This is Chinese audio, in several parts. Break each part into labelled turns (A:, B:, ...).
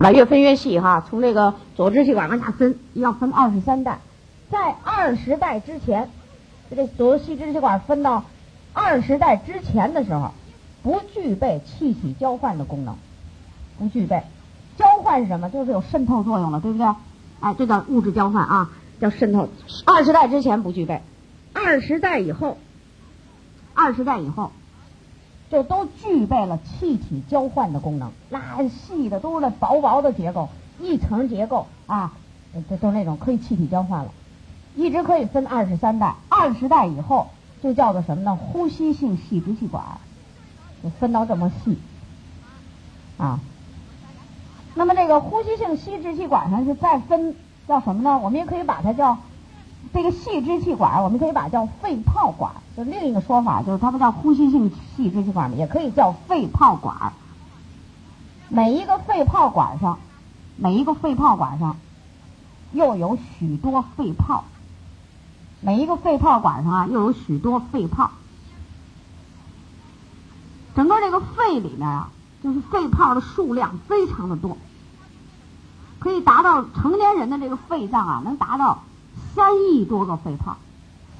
A: 把越分越细哈，从这个左支气管往下分，要分二十三代，在二十代之前，这个左细支气管分到二十代之前的时候，不具备气体交换的功能，不具备。交换是什么？就是有渗透作用了，对不对？哎，这叫物质交换啊，叫渗透。二十代之前不具备，二十代以后，二十代以后。就都具备了气体交换的功能，那细的都是那薄薄的结构，一层结构啊，这都那种可以气体交换了，一直可以分二十三代，二十代以后就叫做什么呢？呼吸性细支气管，就分到这么细啊。那么这个呼吸性细支气管上是再分叫什么呢？我们也可以把它叫。这个细支气管，我们可以把叫肺泡管，就另一个说法，就是它不叫呼吸性细支气管也可以叫肺泡管。每一个肺泡管上，每一个肺泡管上又有许多肺泡，每一个肺泡管上啊又有许多肺泡。整个这个肺里面啊，就是肺泡的数量非常的多，可以达到成年人的这个肺脏啊，能达到。三亿多个肺泡，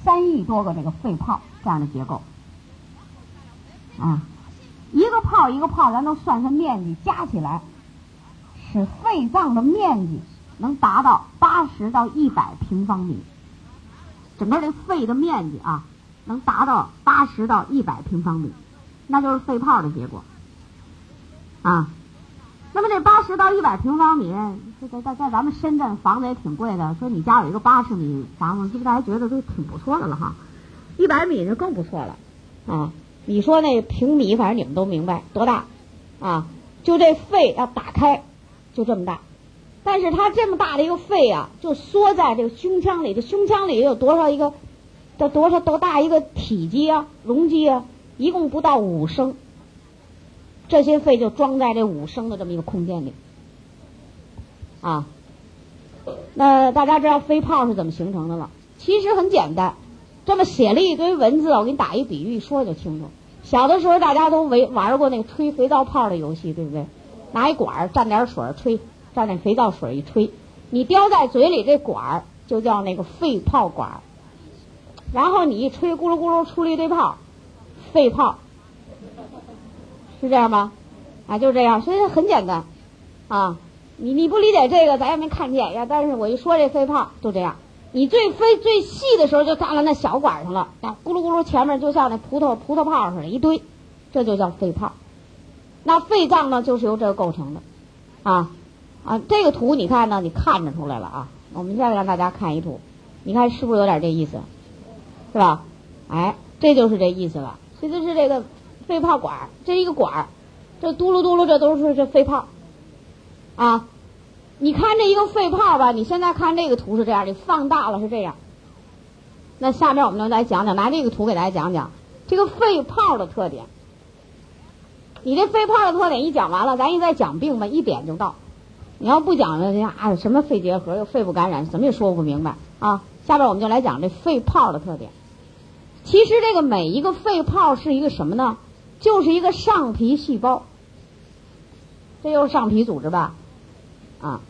A: 三亿多个这个肺泡这样的结构，啊，一个泡一个泡，咱都算算面积，加起来，使肺脏的面积能达到八十到一百平方米，整个这肺的面积啊，能达到八十到一百平方米，那就是肺泡的结果，啊。那么这八十到一百平方米，这在在在咱们深圳房子也挺贵的。说你家有一个八十米房子，是不是大家觉得都挺不错的了哈？一百米就更不错了啊！你说那平米，反正你们都明白多大啊？就这肺要打开，就这么大。但是它这么大的一个肺啊，就缩在这个胸腔里。这胸腔里有多少一个？多多少多大一个体积啊？容积啊？一共不到五升。这些肺就装在这五升的这么一个空间里，啊，那大家知道肺泡是怎么形成的了？其实很简单，这么写了一堆文字，我给你打一比喻，一说就清楚。小的时候大家都玩玩过那个吹肥皂泡的游戏，对不对？拿一管儿蘸点水吹，蘸点肥皂水一吹，你叼在嘴里这管儿就叫那个肺泡管，然后你一吹，咕噜咕噜出了一堆泡，肺泡。是这样吗？啊，就这样，所以很简单，啊，你你不理解这个，咱也没看见呀。但是我一说这肺泡就这样，你最飞最细的时候就扎到那小管上了，啊，咕噜咕噜，前面就像那葡萄葡萄泡似的，一堆，这就叫肺泡。那肺脏呢，就是由这个构成的，啊啊，这个图你看呢，你看着出来了啊。我们现在让大家看一图，你看是不是有点这意思，是吧？哎，这就是这意思了。其实是这个。肺泡管，这一个管，这嘟噜嘟噜，这都是这肺泡，啊，你看这一个肺泡吧，你现在看这个图是这样，你放大了是这样。那下面我们就来讲讲，拿这个图给大家讲讲这个肺泡的特点。你这肺泡的特点一讲完了，咱一再讲病吧，一点就到。你要不讲了，啊，什么肺结核又肺部感染，怎么也说不明白啊。下边我们就来讲这肺泡的特点。其实这个每一个肺泡是一个什么呢？就是一个上皮细胞，这又是上皮组织吧？啊，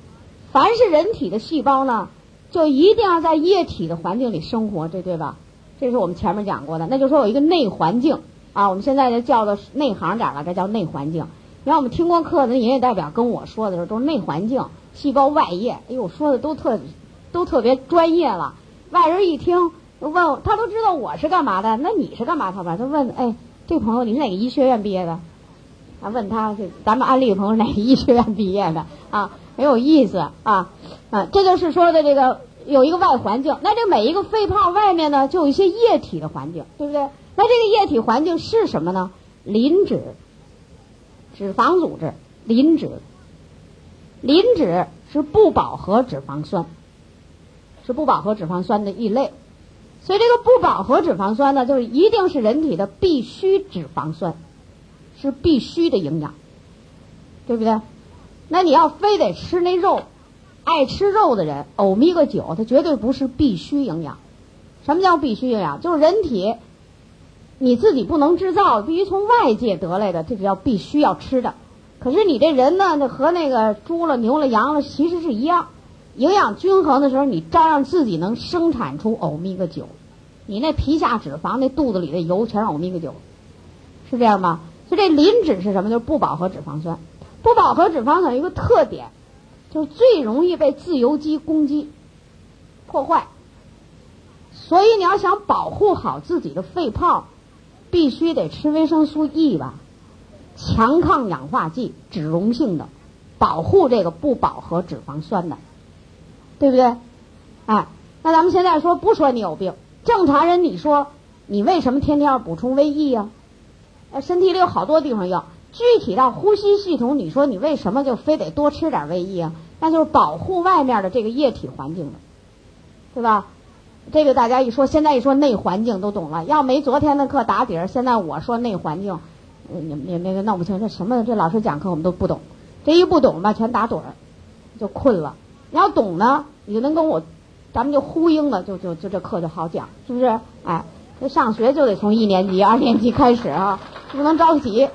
A: 凡是人体的细胞呢，就一定要在液体的环境里生活，这对吧？这是我们前面讲过的。那就说有一个内环境啊，我们现在就叫做内行点了，这叫内环境。然后我们听过课的营业代表跟我说的时候，都是内环境、细胞外液。哎呦，说的都特都特别专业了。外人一听，问他都知道我是干嘛的，那你是干嘛？他吧，他问，哎。这朋友，你是哪个医学院毕业的？啊，问他是咱们安利的朋友哪个医学院毕业的？啊，很有意思啊，啊，这就是说的这个有一个外环境。那这每一个肺泡外面呢，就有一些液体的环境，对不对？那这个液体环境是什么呢？磷脂、脂肪组织、磷脂、磷脂是不饱和脂肪酸，是不饱和脂肪酸的一类。所以这个不饱和脂肪酸呢，就是一定是人体的必需脂肪酸，是必须的营养，对不对？那你要非得吃那肉，爱吃肉的人，欧米伽九它绝对不是必须营养。什么叫必须营养？就是人体你自己不能制造，必须从外界得来的，这个叫必须要吃的。可是你这人呢，和那个猪了、牛了、羊了其实是一样，营养均衡的时候，你照样自己能生产出欧米伽九。你那皮下脂肪、那肚子里的油全是欧米伽九，是这样吗？所以这磷脂是什么？就是不饱和脂肪酸。不饱和脂肪酸有一个特点，就是最容易被自由基攻击、破坏。所以你要想保护好自己的肺泡，必须得吃维生素 E 吧，强抗氧化剂、脂溶性的，保护这个不饱和脂肪酸的，对不对？哎，那咱们现在说不说你有病？正常人你说你为什么天天要补充维 E 呀？呃，身体里有好多地方要。具体到呼吸系统，你说你为什么就非得多吃点维 E 啊？那就是保护外面的这个液体环境的，对吧？这个大家一说，现在一说内环境都懂了。要没昨天的课打底儿，现在我说内环境，你你那个弄不清这什么？这老师讲课我们都不懂，这一不懂吧，全打盹儿，就困了。你要懂呢，你就能跟我，咱们就呼应了，就就就这课就好讲，是不是？哎，这上学就得从一年级、二年级开始啊，不能着急。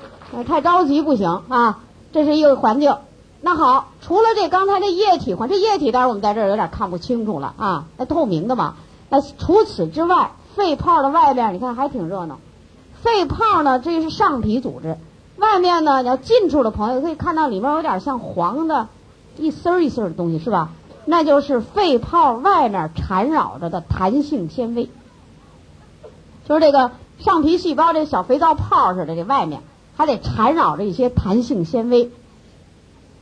A: 太着急不行啊！这是一个环境。那好，除了这刚才这液体环，这液体当然我们在这儿有点看不清楚了啊，那透明的嘛。那除此之外，肺泡的外边你看还挺热闹。肺泡呢，这是上皮组织，外面呢，你要近处的朋友可以看到里面有点像黄的一丝儿一丝儿的东西，是吧？那就是肺泡外面缠绕着的弹性纤维，就是这个上皮细胞这小肥皂泡似的这外面。还得缠绕着一些弹性纤维，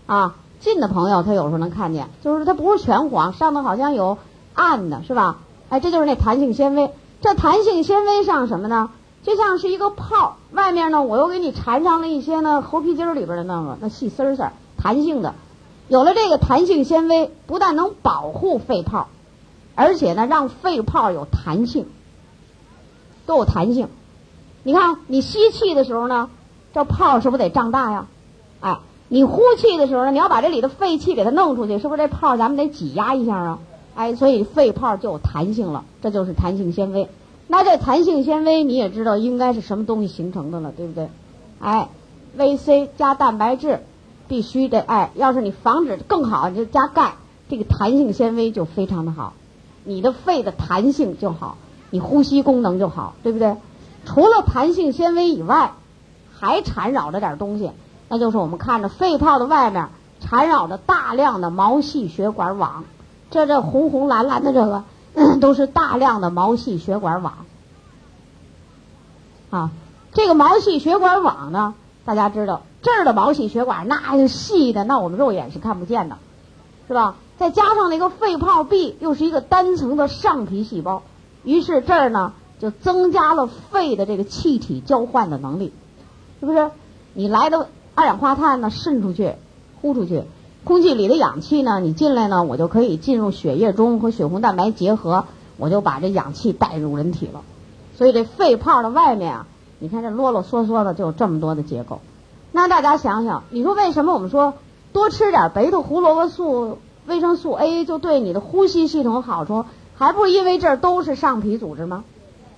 A: 啊，近的朋友他有时候能看见，就是它不是全黄，上头好像有暗的，是吧？哎，这就是那弹性纤维。这弹性纤维上什么呢？就像是一个泡，外面呢我又给你缠上了一些呢猴皮筋儿里边的那个那细丝丝儿，弹性的。有了这个弹性纤维，不但能保护肺泡，而且呢让肺泡有弹性，都有弹性。你看，你吸气的时候呢。这泡是不是得胀大呀？哎，你呼气的时候呢，你要把这里的废气给它弄出去，是不是这泡咱们得挤压一下啊？哎，所以肺泡就有弹性了，这就是弹性纤维。那这弹性纤维你也知道应该是什么东西形成的了，对不对？哎，VC 加蛋白质必须得哎，要是你防止更好，你就加钙，这个弹性纤维就非常的好，你的肺的弹性就好，你呼吸功能就好，对不对？除了弹性纤维以外。还缠绕着点东西，那就是我们看着肺泡的外面缠绕着大量的毛细血管网，这这红红蓝蓝的这个 都是大量的毛细血管网啊。这个毛细血管网呢，大家知道这儿的毛细血管那细的，那我们肉眼是看不见的，是吧？再加上那个肺泡壁又是一个单层的上皮细胞，于是这儿呢就增加了肺的这个气体交换的能力。是不是？你来的二氧化碳呢渗出去，呼出去，空气里的氧气呢你进来呢，我就可以进入血液中和血红蛋白结合，我就把这氧气带入人体了。所以这肺泡的外面啊，你看这啰啰嗦嗦的就有这么多的结构。那大家想想，你说为什么我们说多吃点白头胡萝卜素、维生素 A 就对你的呼吸系统好处？还不是因为这儿都是上皮组织吗？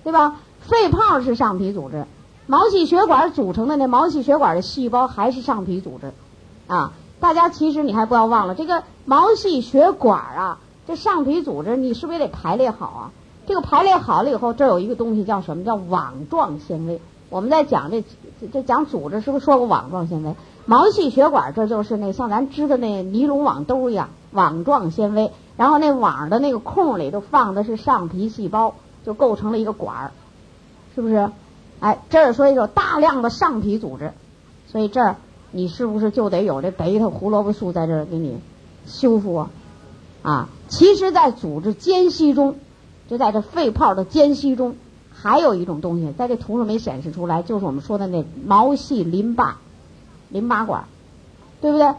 A: 对吧？肺泡是上皮组织。毛细血管组成的那毛细血管的细胞还是上皮组织，啊，大家其实你还不要忘了这个毛细血管啊，这上皮组织你是不是也得排列好啊？这个排列好了以后，这有一个东西叫什么叫网状纤维？我们在讲这这讲组织是不是说过网状纤维？毛细血管这就是那像咱织的那尼龙网兜一样网状纤维，然后那网的那个空里头放的是上皮细胞，就构成了一个管儿，是不是？哎，这儿说有大量的上皮组织，所以这儿你是不是就得有这贝塔胡萝卜素在这儿给你修复啊？啊，其实，在组织间隙中，就在这肺泡的间隙中，还有一种东西，在这图上没显示出来，就是我们说的那毛细淋巴淋巴管，对不对？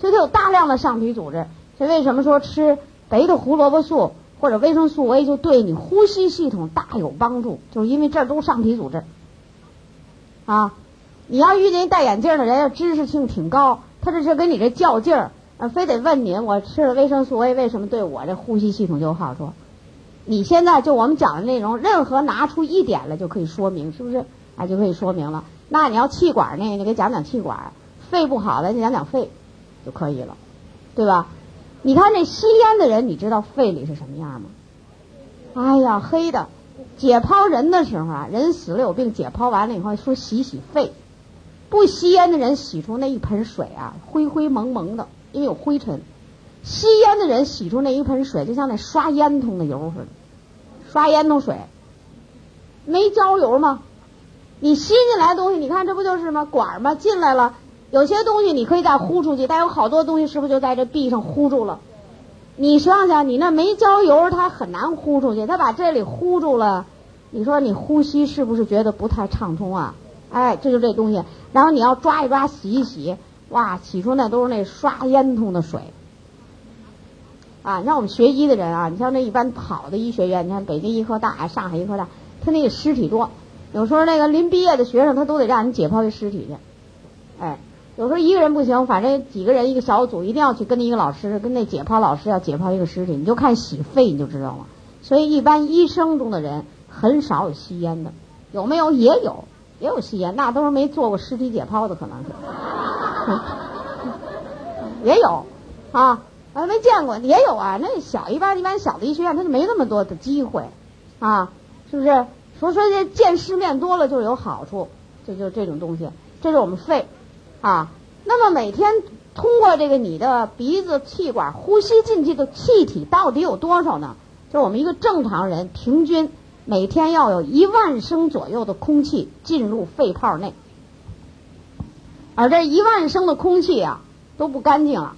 A: 所以它有大量的上皮组织。所以为什么说吃贝塔胡萝卜素或者维生素 A 就对你呼吸系统大有帮助？就是因为这儿都上皮组织。啊，你要遇见戴眼镜的人，要知识性挺高，他这是跟你这较劲儿，啊，非得问你，我吃了维生素 A 为什么对我这呼吸系统就有好处？你现在就我们讲的内容，任何拿出一点来就可以说明，是不是？啊，就可以说明了。那你要气管呢，你给讲讲气管，肺不好，咱讲讲肺就可以了，对吧？你看这吸烟的人，你知道肺里是什么样吗？哎呀，黑的。解剖人的时候啊，人死了有病，解剖完了以后说洗洗肺。不吸烟的人洗出那一盆水啊，灰灰蒙蒙的，因为有灰尘。吸烟的人洗出那一盆水，就像那刷烟囱的油似的，刷烟囱水，没焦油吗？你吸进来的东西，你看这不就是吗？管吗？进来了，有些东西你可以再呼出去，但有好多东西是不是就在这壁上呼住了？你想想，你那没焦油，它很难呼出去，它把这里呼住了，你说你呼吸是不是觉得不太畅通啊？哎，这就这东西，然后你要抓一抓，洗一洗，哇，洗出那都是那刷烟囱的水。啊，你像我们学医的人啊，你像那一般好的医学院，你看北京医科大、上海医科大，他那个尸体多，有时候那个临毕业的学生，他都得让你解剖一尸体去。哎，有时候一个人不行，反正几个人一个小组，一定要去跟那一个老师，跟那解剖老师要解剖一个尸体，你就看洗肺你就知道了。所以一般医生中的人很少有吸烟的，有没有？也有，也有吸烟，那都是没做过尸体解剖的，可能是。也有，啊。啊，没见过，也有啊。那小一般一般小的医学院，他就没那么多的机会，啊，是不是？所以说这见世面多了就有好处，这就这种东西。这是我们肺，啊，那么每天通过这个你的鼻子、气管呼吸进去的气体到底有多少呢？就是我们一个正常人平均每天要有一万升左右的空气进入肺泡内，而这一万升的空气啊都不干净了。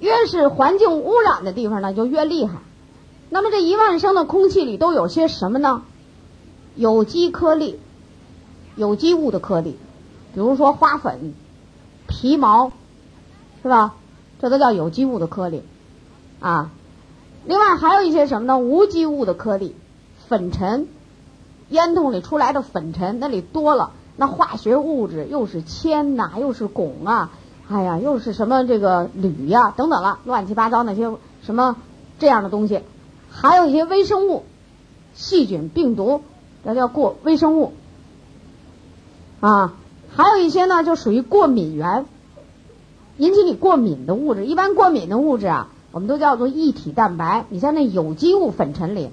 A: 越是环境污染的地方呢，就越厉害。那么这一万升的空气里都有些什么呢？有机颗粒、有机物的颗粒，比如说花粉、皮毛，是吧？这都叫有机物的颗粒啊。另外还有一些什么呢？无机物的颗粒，粉尘，烟囱里出来的粉尘那里多了，那化学物质又是铅呐，又是汞啊。哎呀，又是什么这个铝呀，等等了，乱七八糟那些什么这样的东西，还有一些微生物、细菌、病毒，这叫过微生物啊。还有一些呢，就属于过敏源，引起你过敏的物质。一般过敏的物质啊，我们都叫做异体蛋白。你像那有机物粉尘里，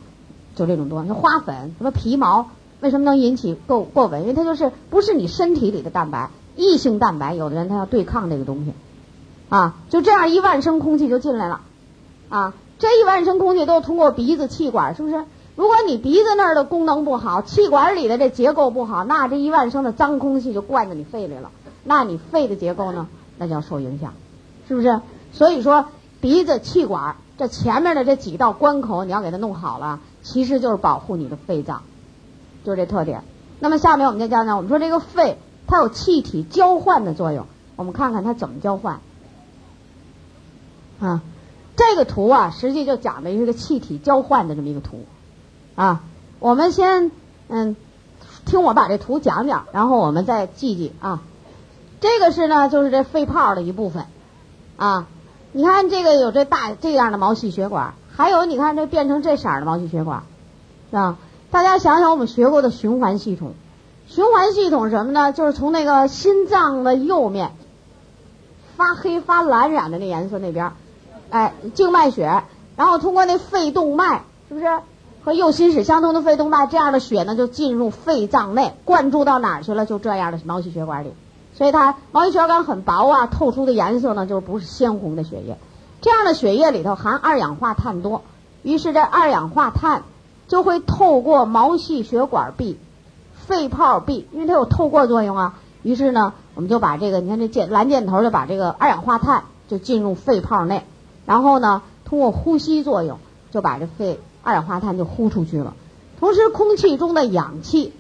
A: 就这种多，像花粉、什么皮毛，为什么能引起过过敏？因为它就是不是你身体里的蛋白。异性蛋白，有的人他要对抗这个东西，啊，就这样一万升空气就进来了，啊，这一万升空气都通过鼻子、气管，是不是？如果你鼻子那儿的功能不好，气管里的这结构不好，那这一万升的脏空气就灌到你肺里了，那你肺的结构呢，那就要受影响，是不是？所以说，鼻子、气管这前面的这几道关口，你要给它弄好了，其实就是保护你的肺脏，就这特点。那么下面我们就讲讲，我们说这个肺。它有气体交换的作用，我们看看它怎么交换。啊，这个图啊，实际就讲的是一个气体交换的这么一个图。啊，我们先嗯，听我把这图讲讲，然后我们再记记啊。这个是呢，就是这肺泡的一部分。啊，你看这个有这大这样的毛细血管，还有你看这变成这色儿的毛细血管，是吧？大家想想我们学过的循环系统。循环系统什么呢？就是从那个心脏的右面发黑发蓝染的那颜色那边，哎，静脉血，然后通过那肺动脉，是不是和右心室相通的肺动脉，这样的血呢就进入肺脏内，灌注到哪儿去了？就这样的毛细血管里，所以它毛细血管很薄啊，透出的颜色呢就不是鲜红的血液。这样的血液里头含二氧化碳多，于是这二氧化碳就会透过毛细血管壁。肺泡壁，因为它有透过作用啊，于是呢，我们就把这个，你看这箭蓝箭头就把这个二氧化碳就进入肺泡内，然后呢，通过呼吸作用就把这肺二氧化碳就呼出去了。同时，空气中的氧气，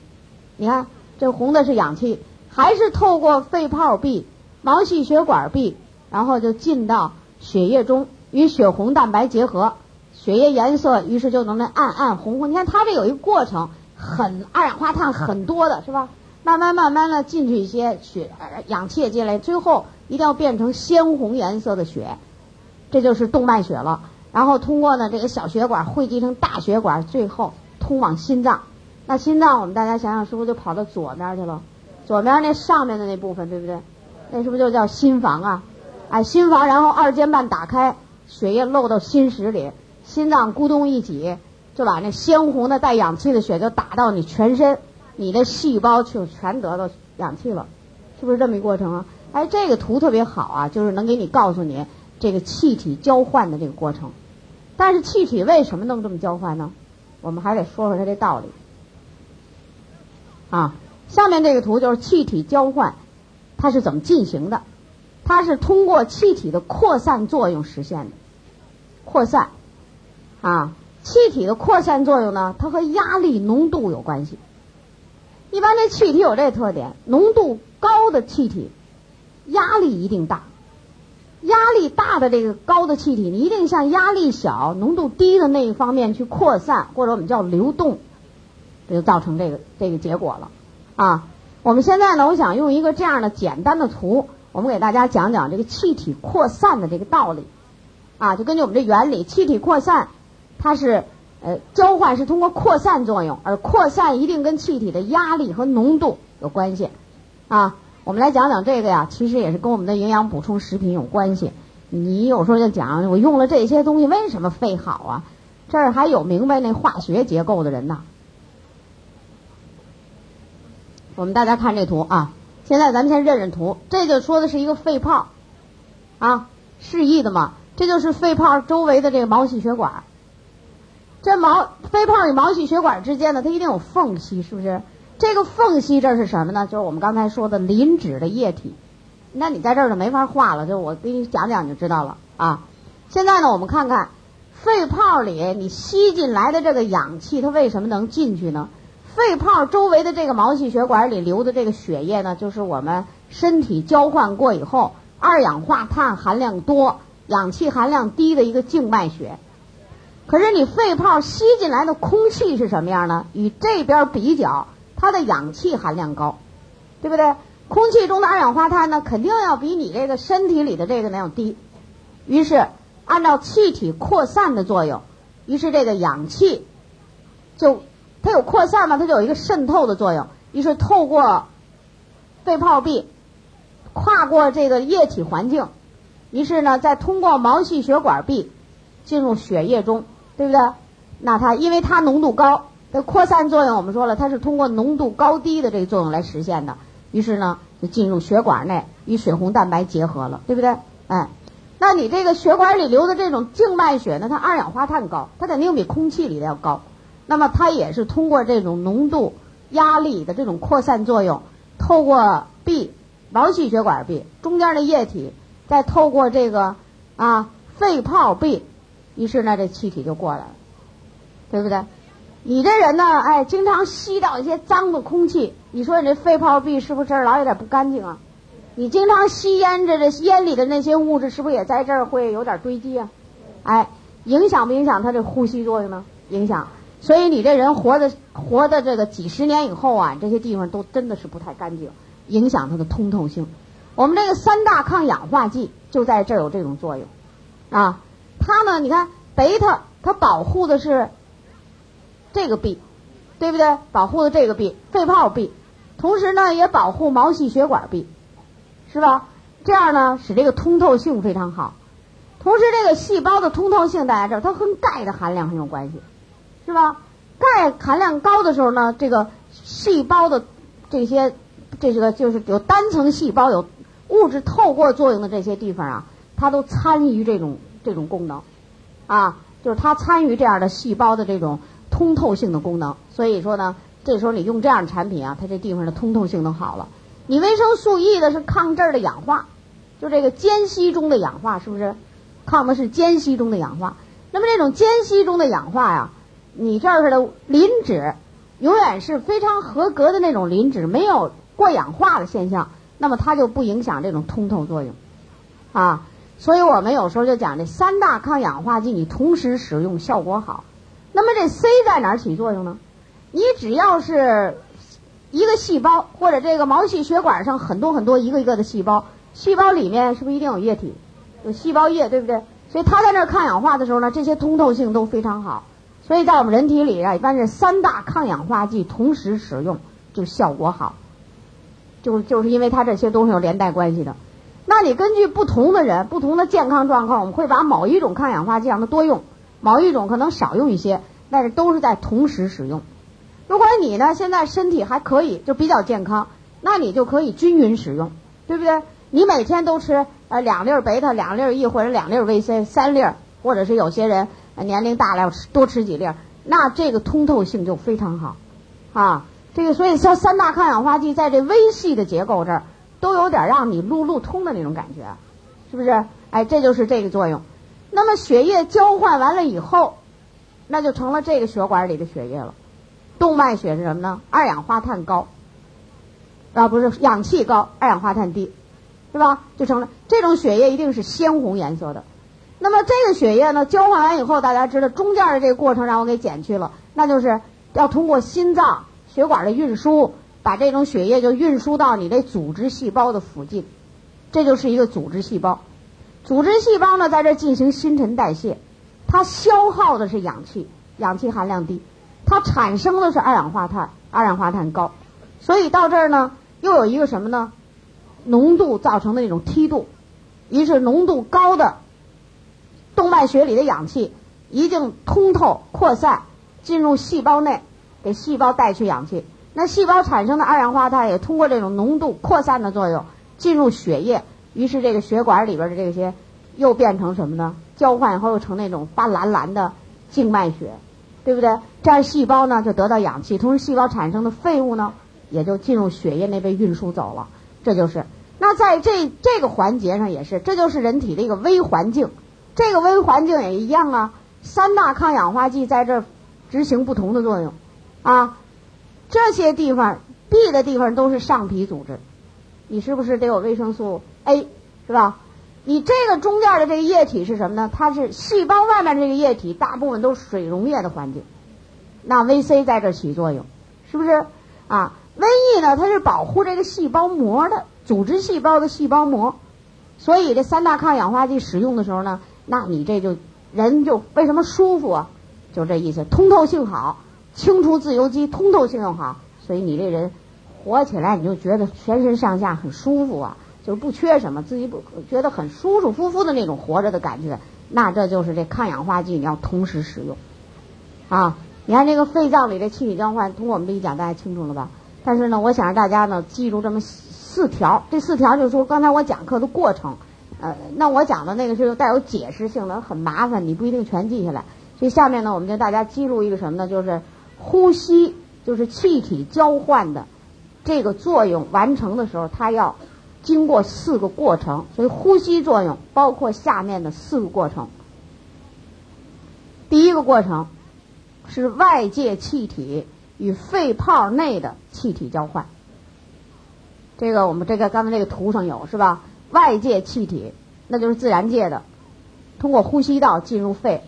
A: 你看这红的是氧气，还是透过肺泡壁、毛细血管壁，然后就进到血液中，与血红蛋白结合，血液颜色于是就能那暗暗红红。你看它这有一个过程。很二氧化碳很多的是吧？慢慢慢慢的进去一些血氧气也进来，最后一定要变成鲜红颜色的血，这就是动脉血了。然后通过呢这个小血管汇集成大血管，最后通往心脏。那心脏我们大家想想，是不是就跑到左边去了？左边那上面的那部分对不对？那是不是就叫心房啊？哎，心房，然后二尖瓣打开，血液漏到心室里，心脏咕咚一挤，就把那鲜红的带氧气的血就打到你全身，你的细胞就全得到氧气了，是不是这么一过程啊？哎，这个图特别好啊，就是能给你告诉你这个气体交换的这个过程。但是气体为什么能这么交换呢？我们还得说说它这道理。啊，下面这个图就是气体交换，它是怎么进行的？它是通过气体的扩散作用实现的。扩散，啊，气体的扩散作用呢，它和压力浓度有关系。一般这气体有这特点，浓度高的气体，压力一定大。压力大的这个高的气体，你一定向压力小、浓度低的那一方面去扩散，或者我们叫流动。这就造成这个这个结果了，啊，我们现在呢，我想用一个这样的简单的图，我们给大家讲讲这个气体扩散的这个道理，啊，就根据我们这原理，气体扩散，它是呃交换是通过扩散作用，而扩散一定跟气体的压力和浓度有关系，啊，我们来讲讲这个呀，其实也是跟我们的营养补充食品有关系。你有时候就讲我用了这些东西，为什么肺好啊？这儿还有明白那化学结构的人呢。我们大家看这图啊，现在咱们先认认图，这就说的是一个肺泡，啊，示意的嘛，这就是肺泡周围的这个毛细血管。这毛肺泡与毛细血管之间呢，它一定有缝隙，是不是？这个缝隙这是什么呢？就是我们刚才说的磷脂的液体。那你在这儿就没法画了，就我给你讲讲就知道了啊。现在呢，我们看看肺泡里你吸进来的这个氧气，它为什么能进去呢？肺泡周围的这个毛细血管里流的这个血液呢，就是我们身体交换过以后，二氧化碳含量多、氧气含量低的一个静脉血。可是你肺泡吸进来的空气是什么样呢？与这边比较，它的氧气含量高，对不对？空气中的二氧化碳呢，肯定要比你这个身体里的这个呢要低。于是按照气体扩散的作用，于是这个氧气就。它有扩散嘛？它就有一个渗透的作用，于是透过肺泡壁跨过这个液体环境，于是呢再通过毛细血管壁进入血液中，对不对？那它因为它浓度高，这扩散作用我们说了，它是通过浓度高低的这个作用来实现的，于是呢就进入血管内与血红蛋白结合了，对不对？哎，那你这个血管里流的这种静脉血呢，它二氧化碳高，它肯定比空气里的要高。那么它也是通过这种浓度、压力的这种扩散作用，透过壁毛细血管壁中间的液体，再透过这个啊肺泡壁，于是呢这气体就过来了，对不对？你这人呢，哎，经常吸到一些脏的空气，你说你这肺泡壁是不是这儿老有点不干净啊？你经常吸烟，这这烟里的那些物质是不是也在这儿会有点堆积啊？哎，影响不影响它这呼吸作用呢？影响。所以你这人活的活的这个几十年以后啊，这些地方都真的是不太干净，影响它的通透性。我们这个三大抗氧化剂就在这儿有这种作用啊。它呢，你看贝塔，它保护的是这个壁，对不对？保护的这个壁，肺泡壁，同时呢也保护毛细血管壁，是吧？这样呢使这个通透性非常好。同时，这个细胞的通透性大家知道，它和钙的含量很有关系。是吧？钙含量高的时候呢，这个细胞的这些这些个就是有单层细胞有物质透过作用的这些地方啊，它都参与这种这种功能啊，就是它参与这样的细胞的这种通透性的功能。所以说呢，这时候你用这样的产品啊，它这地方的通透性都好了。你维生素 E 的是抗这儿的氧化，就这个间隙中的氧化，是不是？抗的是间隙中的氧化。那么这种间隙中的氧化呀。你这儿的磷脂永远是非常合格的那种磷脂，没有过氧化的现象，那么它就不影响这种通透作用啊。所以我们有时候就讲这三大抗氧化剂，你同时使用效果好。那么这 C 在哪儿起作用呢？你只要是一个细胞或者这个毛细血管上很多很多一个一个的细胞，细胞里面是不是一定有液体？有细胞液，对不对？所以它在那儿抗氧化的时候呢，这些通透性都非常好。所以在我们人体里啊，一般是三大抗氧化剂同时使用就效果好。就就是因为它这些东西有连带关系的。那你根据不同的人、不同的健康状况，我们会把某一种抗氧化剂让它多用，某一种可能少用一些，但是都是在同时使用。如果你呢现在身体还可以，就比较健康，那你就可以均匀使用，对不对？你每天都吃呃两粒贝塔、两粒 E 或者两粒 VC、三粒，或者是有些人年龄大了要吃多吃几粒，那这个通透性就非常好啊。这个所以像三大抗氧化剂在这微细的结构这儿。都有点让你路路通的那种感觉，是不是？哎，这就是这个作用。那么血液交换完了以后，那就成了这个血管里的血液了。动脉血是什么呢？二氧化碳高，啊，不是氧气高，二氧化碳低，是吧？就成了这种血液一定是鲜红颜色的。那么这个血液呢，交换完以后，大家知道中间的这个过程让我给减去了，那就是要通过心脏血管的运输。把这种血液就运输到你的组织细胞的附近，这就是一个组织细胞。组织细胞呢，在这进行新陈代谢，它消耗的是氧气，氧气含量低；它产生的是二氧化碳，二氧化碳高。所以到这儿呢，又有一个什么呢？浓度造成的那种梯度，于是浓度高的动脉血里的氧气一经通透扩散进入细胞内，给细胞带去氧气。那细胞产生的二氧化碳也通过这种浓度扩散的作用进入血液，于是这个血管里边的这些又变成什么呢？交换以后又成那种发蓝蓝的静脉血，对不对？这样细胞呢就得到氧气，同时细胞产生的废物呢也就进入血液内被运输走了。这就是那在这这个环节上也是，这就是人体的一个微环境。这个微环境也一样啊，三大抗氧化剂在这执行不同的作用啊。这些地方 B 的地方都是上皮组织，你是不是得有维生素 A 是吧？你这个中间的这个液体是什么呢？它是细胞外面这个液体，大部分都是水溶液的环境。那 VC 在这起作用，是不是啊？VE 呢，它是保护这个细胞膜的组织细胞的细胞膜。所以这三大抗氧化剂使用的时候呢，那你这就人就为什么舒服啊？就这意思，通透性好。清除自由基，通透性又好，所以你这人活起来你就觉得全身上下很舒服啊，就是不缺什么，自己不觉得很舒舒服服的那种活着的感觉。那这就是这抗氧化剂你要同时使用啊！你看这个肺脏里的气体交换，通过我们这一讲大家清楚了吧？但是呢，我想让大家呢记住这么四条，这四条就是说刚才我讲课的过程。呃，那我讲的那个是带有解释性的，很麻烦，你不一定全记下来。所以下面呢，我们就大家记录一个什么呢？就是。呼吸就是气体交换的这个作用完成的时候，它要经过四个过程，所以呼吸作用包括下面的四个过程。第一个过程是外界气体与肺泡内的气体交换，这个我们这个刚才这个图上有是吧？外界气体那就是自然界的，通过呼吸道进入肺，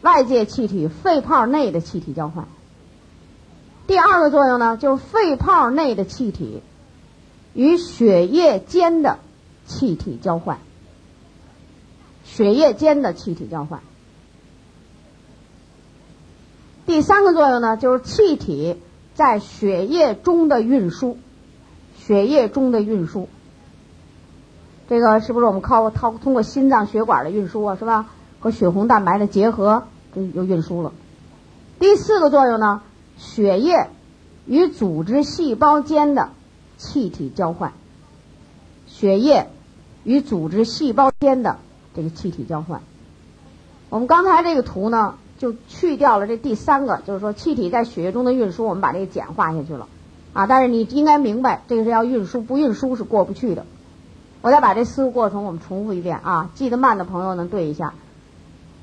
A: 外界气体肺泡内的气体交换。第二个作用呢，就是肺泡内的气体与血液间的气体交换，血液间的气体交换。第三个作用呢，就是气体在血液中的运输，血液中的运输。这个是不是我们靠靠通过心脏血管的运输啊？是吧？和血红蛋白的结合，这又运输了。第四个作用呢？血液与组织细胞间的气体交换，血液与组织细胞间的这个气体交换。我们刚才这个图呢，就去掉了这第三个，就是说气体在血液中的运输，我们把这个简化下去了啊。但是你应该明白，这个是要运输，不运输是过不去的。我再把这四个过程我们重复一遍啊，记得慢的朋友能对一下。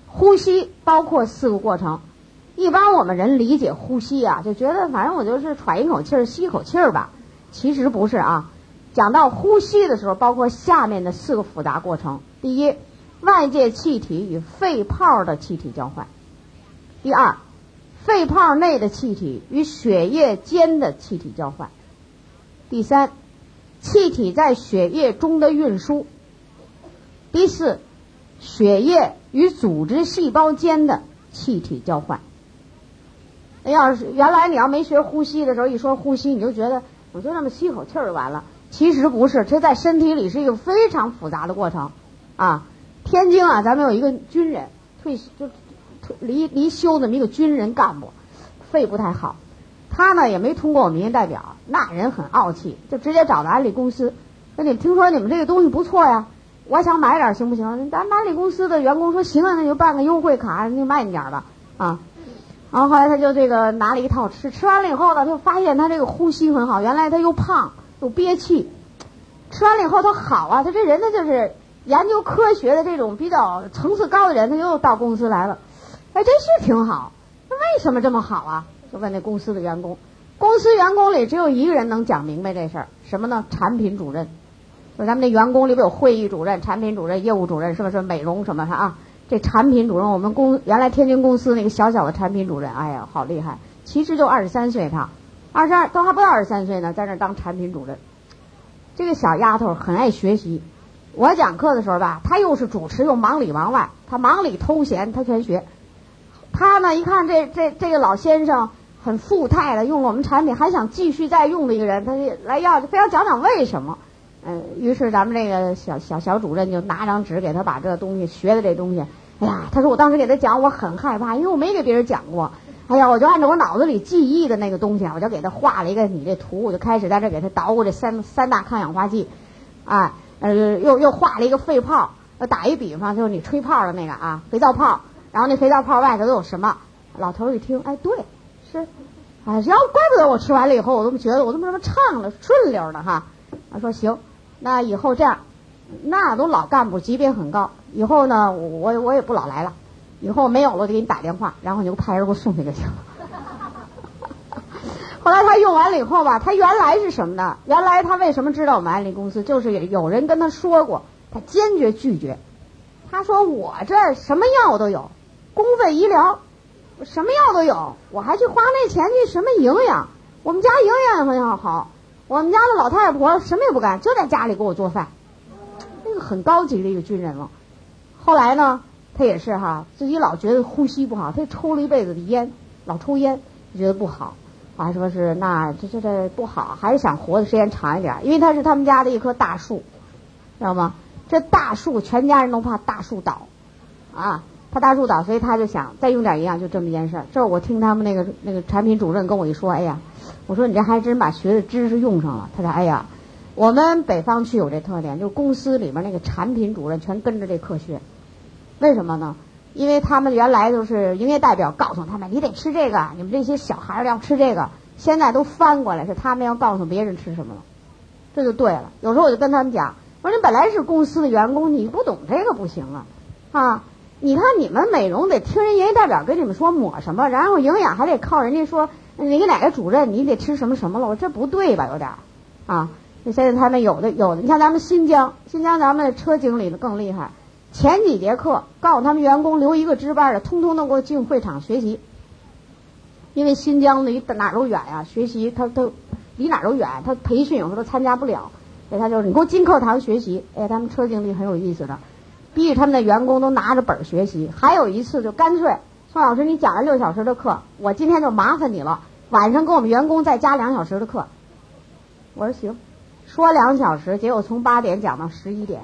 A: 呼吸包括四个过程。一般我们人理解呼吸啊，就觉得反正我就是喘一口气儿、吸一口气儿吧。其实不是啊。讲到呼吸的时候，包括下面的四个复杂过程：第一，外界气体与肺泡的气体交换；第二，肺泡内的气体与血液间的气体交换；第三，气体在血液中的运输；第四，血液与组织细胞间的气体交换。要是原来你要没学呼吸的时候，一说呼吸你就觉得我就那么吸口气儿就完了。其实不是，这在身体里是一个非常复杂的过程啊。天津啊，咱们有一个军人退就退离离休那么一个军人干部，肺不太好，他呢也没通过我们民意代表，那人很傲气，就直接找的安利公司，说你听说你们这个东西不错呀，我想买点行不行？咱安利公司的员工说行啊，那就办个优惠卡，那就卖你点吧啊。然后后来他就这个拿了一套吃，吃完了以后呢，他就发现他这个呼吸很好，原来他又胖又憋气，吃完了以后他好啊，他这人呢就是研究科学的这种比较层次高的人，他又到公司来了，哎，这是挺好，那为什么这么好啊？就问那公司的员工，公司员工里只有一个人能讲明白这事儿，什么呢？产品主任，就咱们那员工里边有会议主任、产品主任、业务主任，是不是美容什么的啊？这产品主任，我们公原来天津公司那个小小的产品主任，哎呀，好厉害！其实就二十三岁，他二十二都还不到二十三岁呢，在那当产品主任。这个小丫头很爱学习，我讲课的时候吧，她又是主持又忙里忙外，她忙里偷闲，她全学。她呢，一看这这这个老先生很富态的用了我们产品，还想继续再用的一个人，她就来要，非要讲讲为什么。嗯，于是咱们这个小小小主任就拿张纸给他把这东西学的这东西，哎呀，他说我当时给他讲，我很害怕，因为我没给别人讲过。哎呀，我就按照我脑子里记忆的那个东西，我就给他画了一个你这图，我就开始在这给他捣鼓这三三大抗氧化剂，啊，呃，又又画了一个肺泡，打一比方就是你吹泡的那个啊，肥皂泡，然后那肥皂泡外头都有什么？老头一听，哎，对，是，哎，要怪不得我吃完了以后，我都觉得我怎么这么畅了顺溜的哈。他说行。那以后这样，那都老干部级别很高。以后呢，我我也不老来了。以后没有了，我就给你打电话，然后你就派人给我送去就行了。后来他用完了以后吧，他原来是什么呢？原来他为什么知道我们安利公司？就是有人跟他说过，他坚决拒绝。他说我这什么药都有，公费医疗，什么药都有，我还去花那钱去什么营养？我们家营养也很好。我们家的老太婆什么也不干，就在家里给我做饭，那个很高级的一个军人了。后来呢，他也是哈，自己老觉得呼吸不好，他抽了一辈子的烟，老抽烟，觉得不好，我还说是那这这这不好，还是想活的时间长一点。因为他是他们家的一棵大树，知道吗？这大树全家人都怕大树倒，啊，怕大树倒，所以他就想再用点营养，就这么一件事儿。这我听他们那个那个产品主任跟我一说，哎呀。我说你这还真把学的知识用上了。他说：“哎呀，我们北方区有这特点，就是公司里面那个产品主任全跟着这课学。为什么呢？因为他们原来都是营业代表告诉他们，你得吃这个，你们这些小孩要吃这个。现在都翻过来，是他们要告诉别人吃什么了，这就对了。有时候我就跟他们讲，我说你本来是公司的员工，你不懂这个不行啊，啊。”你看，你们美容得听人营业代表跟你们说抹什么，然后营养还得靠人家说，你哪个主任你得吃什么什么了，我这不对吧？有点儿，啊，现在他们有的有的，你像咱们新疆，新疆咱们车经理的更厉害，前几节课告诉他们员工留一个值班的，通通都给我进会场学习，因为新疆离哪都远呀，学习他他离哪都远，他培训有时候都参加不了，所以他就是你给我进课堂学习，哎，他们车经理很有意思的。逼着他们的员工都拿着本学习，还有一次就干脆，宋老师你讲了六小时的课，我今天就麻烦你了，晚上给我们员工再加两小时的课。我说行，说两小时，结果从八点讲到十一点，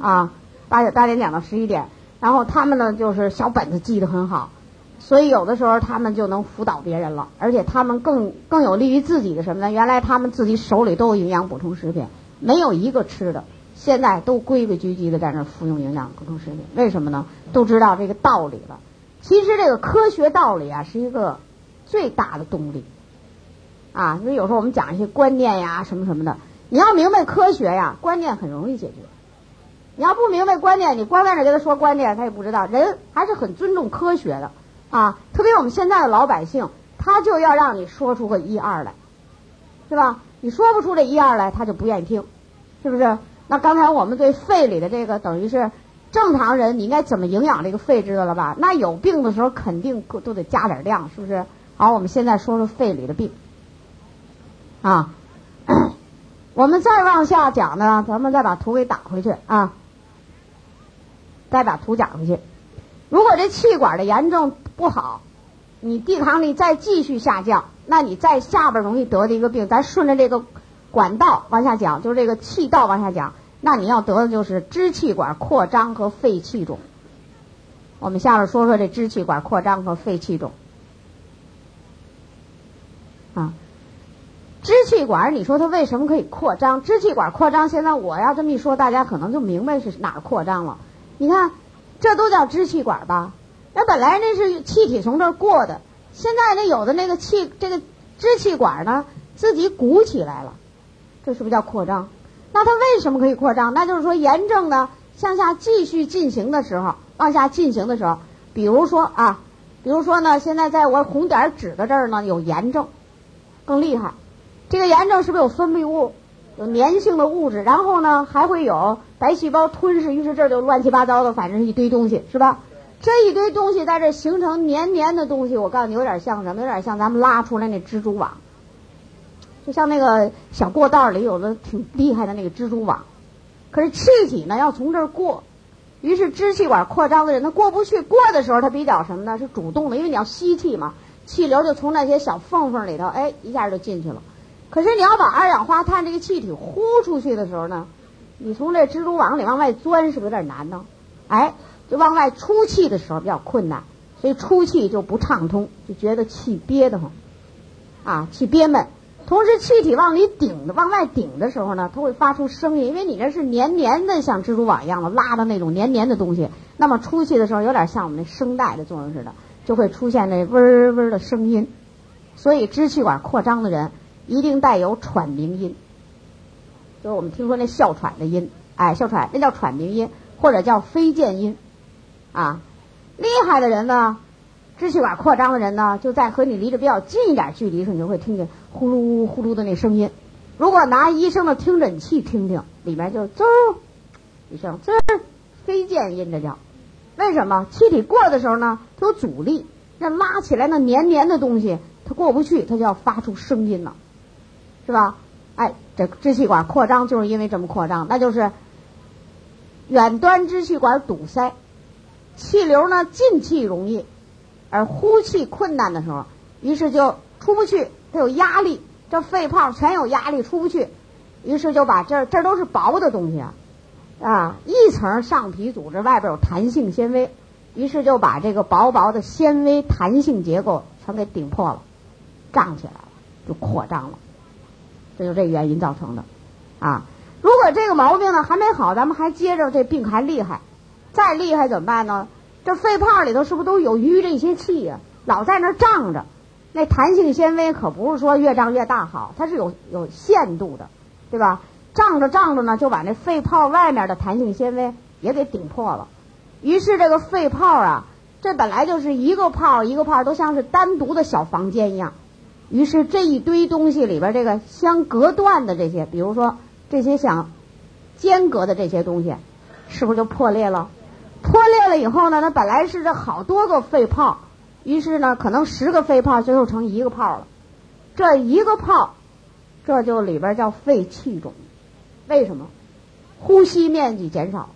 A: 啊，八点八点讲到十一点，然后他们呢就是小本子记得很好，所以有的时候他们就能辅导别人了，而且他们更更有利于自己的什么呢？原来他们自己手里都有营养补充食品，没有一个吃的。现在都规规矩矩的在那服用营养补充食品，为什么呢？都知道这个道理了。其实这个科学道理啊，是一个最大的动力啊。因为有时候我们讲一些观念呀，什么什么的，你要明白科学呀，观念很容易解决。你要不明白观念，你光在那跟他说观念，他也不知道。人还是很尊重科学的啊。特别我们现在的老百姓，他就要让你说出个一二来，是吧？你说不出这一二来，他就不愿意听，是不是？那刚才我们对肺里的这个等于是正常人，你应该怎么营养这个肺知道了吧？那有病的时候肯定都得加点量，是不是？好，我们现在说说肺里的病啊。我们再往下讲呢，咱们再把图给打回去啊，再把图讲回去。如果这气管的炎症不好，你抵抗力再继续下降，那你在下边容易得的一个病，咱顺着这个管道往下讲，就是这个气道往下讲，那你要得的就是支气管扩张和肺气肿。我们下面说说这支气管扩张和肺气肿。啊，支气管，你说它为什么可以扩张？支气管扩张，现在我要这么一说，大家可能就明白是哪儿扩张了。你看，这都叫支气管吧？那本来那是气体从这儿过的，现在那有的那个气，这个支气管呢自己鼓起来了，这是不是叫扩张？那它为什么可以扩张？那就是说炎症呢向下继续进行的时候，往下进行的时候，比如说啊，比如说呢，现在在我红点指的这儿呢有炎症。更厉害，这个炎症是不是有分泌物，有粘性的物质？然后呢，还会有白细胞吞噬，于是这就乱七八糟的，反正是一堆东西，是吧？这一堆东西在这形成黏黏的东西，我告诉你，有点像什么？有点像咱们拉出来那蜘蛛网，就像那个小过道里有的挺厉害的那个蜘蛛网。可是气体呢要从这儿过，于是支气管扩张的人他过不去，过的时候他比较什么呢？是主动的，因为你要吸气嘛。气流就从那些小缝缝里头，哎，一下就进去了。可是你要把二氧化碳这个气体呼出去的时候呢，你从这蜘蛛网里往外钻，是不是有点难呢？哎，就往外出气的时候比较困难，所以出气就不畅通，就觉得气憋得慌，啊，气憋闷。同时，气体往里顶的、往外顶的时候呢，它会发出声音，因为你这是黏黏的，像蜘蛛网一样的拉的那种黏黏的东西，那么出气的时候有点像我们那声带的作用似的。就会出现那嗡嗡的声音，所以支气管扩张的人一定带有喘鸣音，就是我们听说那哮喘的音，哎，哮喘那叫喘鸣音，或者叫飞溅音，啊，厉害的人呢，支气管扩张的人呢，就在和你离得比较近一点距离的时候，你就会听见呼噜呼噜的那声音。如果拿医生的听诊器听听，里面就滋一声滋飞溅音，这叫。为什么气体过的时候呢？它有阻力，那拉起来那黏黏的东西，它过不去，它就要发出声音了，是吧？哎，这支气管扩张就是因为这么扩张，那就是远端支气管堵塞，气流呢进气容易，而呼气困难的时候，于是就出不去，它有压力，这肺泡全有压力出不去，于是就把这这都是薄的东西啊。啊，一层上皮组织外边有弹性纤维，于是就把这个薄薄的纤维弹性结构全给顶破了，胀起来了，就扩张了，这就这原因造成的。啊，如果这个毛病呢还没好，咱们还接着这病还厉害，再厉害怎么办呢？这肺泡里头是不是都有淤这些气呀？老在那胀着，那弹性纤维可不是说越胀越大好，它是有有限度的，对吧？胀着胀着呢，就把那肺泡外面的弹性纤维也给顶破了。于是这个肺泡啊，这本来就是一个泡一个泡，都像是单独的小房间一样。于是这一堆东西里边，这个相隔断的这些，比如说这些想间隔的这些东西，是不是就破裂了？破裂了以后呢，它本来是这好多个肺泡，于是呢，可能十个肺泡最后成一个泡了。这一个泡，这就里边叫肺气肿。为什么？呼吸面积减少，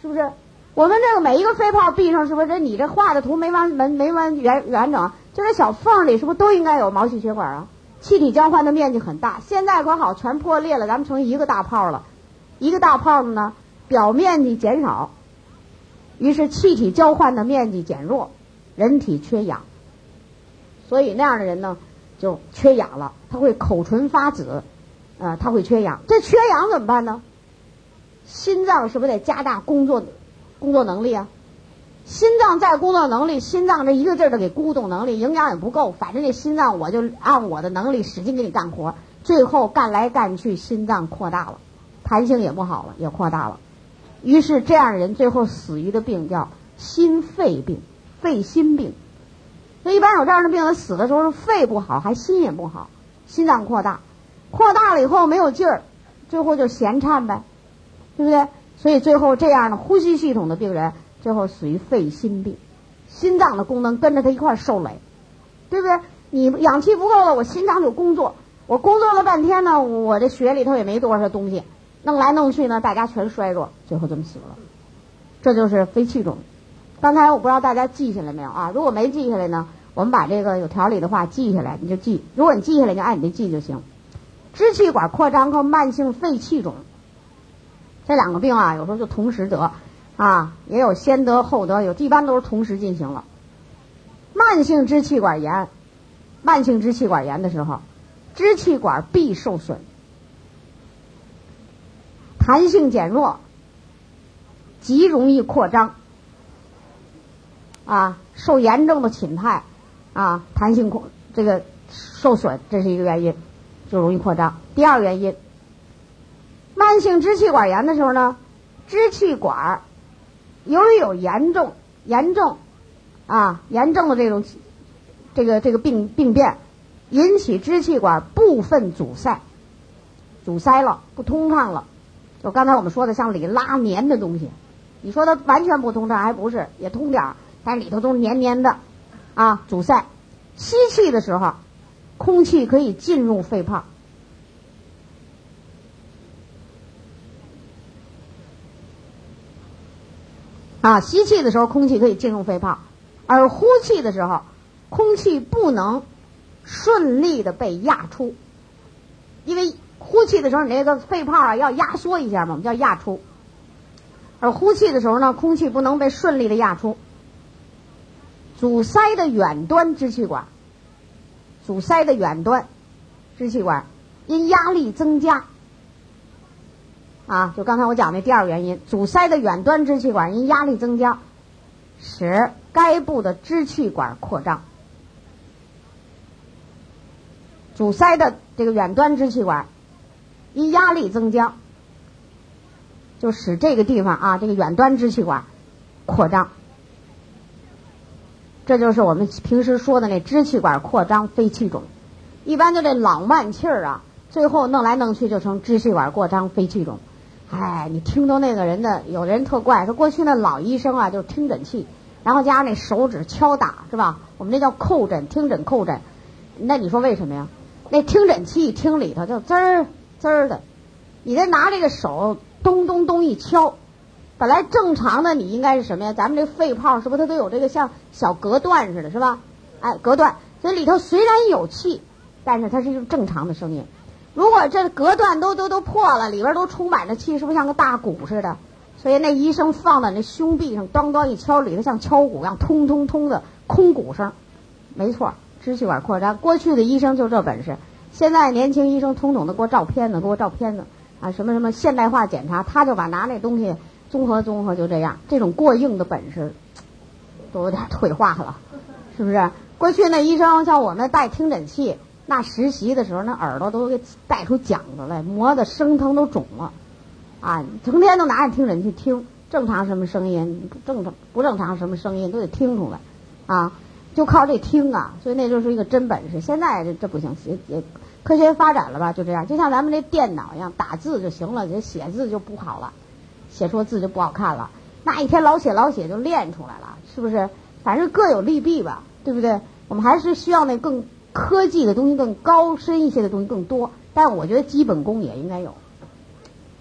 A: 是不是？我们这个每一个肺泡闭上，是不是？这你这画的图没完没没完圆完整，就这小缝里，是不是都应该有毛细血管啊？气体交换的面积很大，现在可好，全破裂了，咱们成一个大泡了。一个大泡子呢，表面积减少，于是气体交换的面积减弱，人体缺氧，所以那样的人呢，就缺氧了，他会口唇发紫。啊，他会缺氧，这缺氧怎么办呢？心脏是不是得加大工作工作能力啊？心脏再工作能力，心脏这一个劲儿的给鼓动能力，营养也不够，反正这心脏我就按我的能力使劲给你干活，最后干来干去，心脏扩大了，弹性也不好了，也扩大了，于是这样的人最后死于的病叫心肺病、肺心病。那一般有这样的病人死的时候，肺不好，还心也不好，心脏扩大。扩大了以后没有劲儿，最后就闲颤呗，对不对？所以最后这样的呼吸系统的病人，最后死于肺心病，心脏的功能跟着他一块儿受累，对不对？你氧气不够了，我心脏就工作，我工作了半天呢，我这血里头也没多少东西，弄来弄去呢，大家全衰弱，最后这么死了。这就是肺气肿。刚才我不知道大家记下来没有啊？如果没记下来呢，我们把这个有条理的话记下来，你就记。如果你记下来，你就按你这记就行。支气管扩张和慢性肺气肿这两个病啊，有时候就同时得啊，也有先得后得，有一般都是同时进行了。慢性支气管炎，慢性支气管炎的时候，支气管壁受损，弹性减弱，极容易扩张，啊，受炎症的侵害，啊，弹性扩这个受损，这是一个原因。就容易扩张。第二个原因，慢性支气管炎的时候呢，支气管由于有严重、严重啊严重的这种这个这个病病变，引起支气管部分阻塞，阻塞了，不通畅了。就刚才我们说的，像里拉黏的东西，你说它完全不通畅还不是，也通点儿，但里头都是黏黏的啊，阻塞。吸气的时候。空气可以进入肺泡，啊，吸气的时候空气可以进入肺泡，而呼气的时候，空气不能顺利的被压出，因为呼气的时候你那个肺泡啊要压缩一下嘛，我们叫压出，而呼气的时候呢，空气不能被顺利的压出，阻塞的远端支气管。阻塞的远端支气管因压力增加，啊，就刚才我讲的第二个原因，阻塞的远端支气管因压力增加，使该部的支气管扩张。阻塞的这个远端支气管因压力增加，就使这个地方啊，这个远端支气管扩张。这就是我们平时说的那支气管扩张肺气肿，一般就这老慢气儿啊，最后弄来弄去就成支气管扩张肺气肿。哎，你听到那个人的，有的人特怪，说过去那老医生啊，就是听诊器，然后加上那手指敲打，是吧？我们那叫叩诊，听诊叩诊。那你说为什么呀？那听诊器听里头就滋儿滋儿的，你再拿这个手咚咚咚一敲。本来正常的你应该是什么呀？咱们这肺泡是不是它都有这个像小隔断似的，是吧？哎，隔断，所以里头虽然有气，但是它是一种正常的声音。如果这隔断都都都破了，里边都充满着气，是不是像个大鼓似的？所以那医生放在那胸壁上，咣咣一敲，里头像敲鼓一样，通通通的空鼓声。没错，支气管扩张。过去的医生就这本事，现在年轻医生统统的给我照片子，给我照片子啊，什么什么现代化检查，他就把拿那东西。综合综合就这样，这种过硬的本事都有点退化了，是不是？过去那医生像我们带听诊器，那实习的时候那耳朵都给带出茧子来，磨的生疼都肿了，啊，成天都拿着听诊器听，正常什么声音，正常不正常什么声音都得听出来，啊，就靠这听啊，所以那就是一个真本事。现在这这不行，也也科学发展了吧？就这样，就像咱们这电脑一样，打字就行了，这写字就不好了。写出字就不好看了，那一天老写老写就练出来了，是不是？反正各有利弊吧，对不对？我们还是需要那更科技的东西，更高深一些的东西更多。但我觉得基本功也应该有。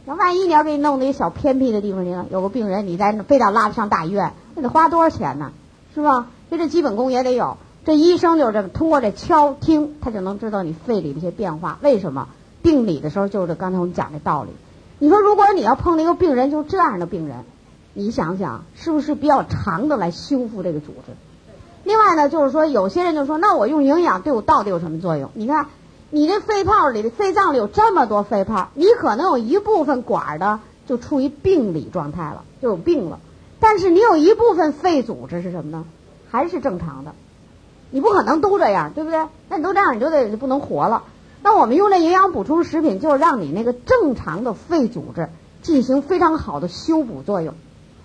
A: 那万一你要给你弄那些小偏僻的地方去呢？有个病人，你在非得拉他上大医院，那得花多少钱呢？是吧？所以这基本功也得有。这医生就是这么通过这敲听，他就能知道你肺里的一些变化。为什么？病理的时候就是刚才我们讲的道理。你说，如果你要碰到一个病人，就这样的病人，你想想，是不是比较长的来修复这个组织？另外呢，就是说，有些人就说，那我用营养对我到底有什么作用？你看，你这肺泡里的肺脏里有这么多肺泡，你可能有一部分管的就处于病理状态了，就有病了。但是你有一部分肺组织是什么呢？还是正常的？你不可能都这样，对不对？那你都这样，你就得不能活了。那我们用这营养补充食品，就是让你那个正常的肺组织进行非常好的修补作用，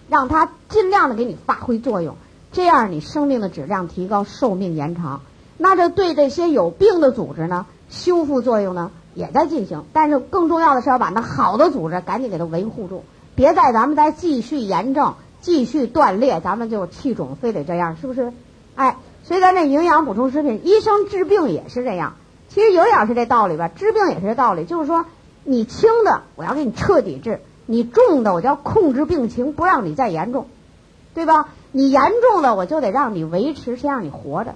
A: 让它尽量的给你发挥作用，这样你生命的质量提高，寿命延长。那这对这些有病的组织呢，修复作用呢也在进行。但是更重要的是要把那好的组织赶紧给它维护住，别在咱们再继续炎症、继续断裂，咱们就气肿，非得这样，是不是？哎，所以咱这营养补充食品，医生治病也是这样。其实有点是这道理吧，治病也是这道理，就是说，你轻的我要给你彻底治，你重的我就要控制病情，不让你再严重，对吧？你严重了，我就得让你维持，先让你活着，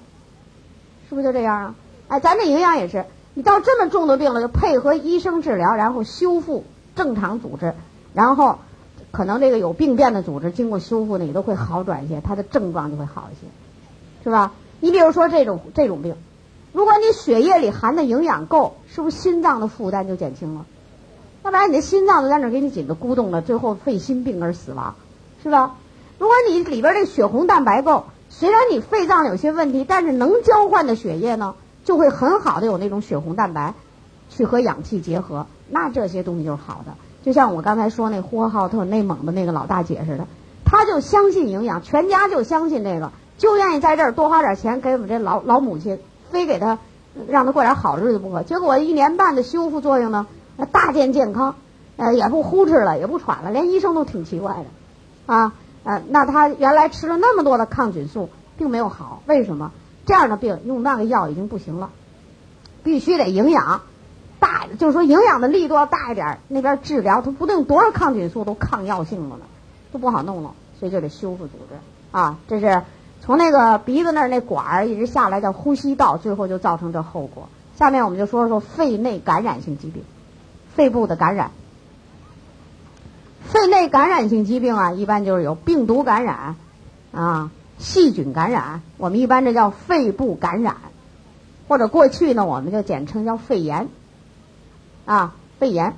A: 是不是就这样啊？哎，咱这营养也是，你到这么重的病了，就配合医生治疗，然后修复正常组织，然后可能这个有病变的组织经过修复呢，也都会好转一些，它的症状就会好一些，是吧？你比如说这种这种病，如果你血液里含的营养够，是不是心脏的负担就减轻了？要不然你的心脏就在那给你紧的咕咚了，最后肺心病而死亡，是吧？如果你里边这血红蛋白够，虽然你肺脏有些问题，但是能交换的血液呢，就会很好的有那种血红蛋白，去和氧气结合，那这些东西就是好的。就像我刚才说那呼和浩特内蒙的那个老大姐似的，她就相信营养，全家就相信这个，就愿意在这儿多花点钱给我们这老老母亲，非给他让他过点好日子不可。结果一年半的修复作用呢，大见健康，呃，也不呼哧了，也不喘了，连医生都挺奇怪的，啊。呃，那他原来吃了那么多的抗菌素，并没有好，为什么？这样的病用那个药已经不行了，必须得营养大，就是说营养的力度要大一点。那边治疗他不定多少抗菌素都抗药性了呢，都不好弄了，所以就得修复组织啊。这是从那个鼻子那儿那管儿一直下来叫呼吸道，最后就造成这后果。下面我们就说说肺内感染性疾病，肺部的感染。肺内感染性疾病啊，一般就是有病毒感染，啊，细菌感染，我们一般这叫肺部感染，或者过去呢，我们就简称叫肺炎，啊，肺炎。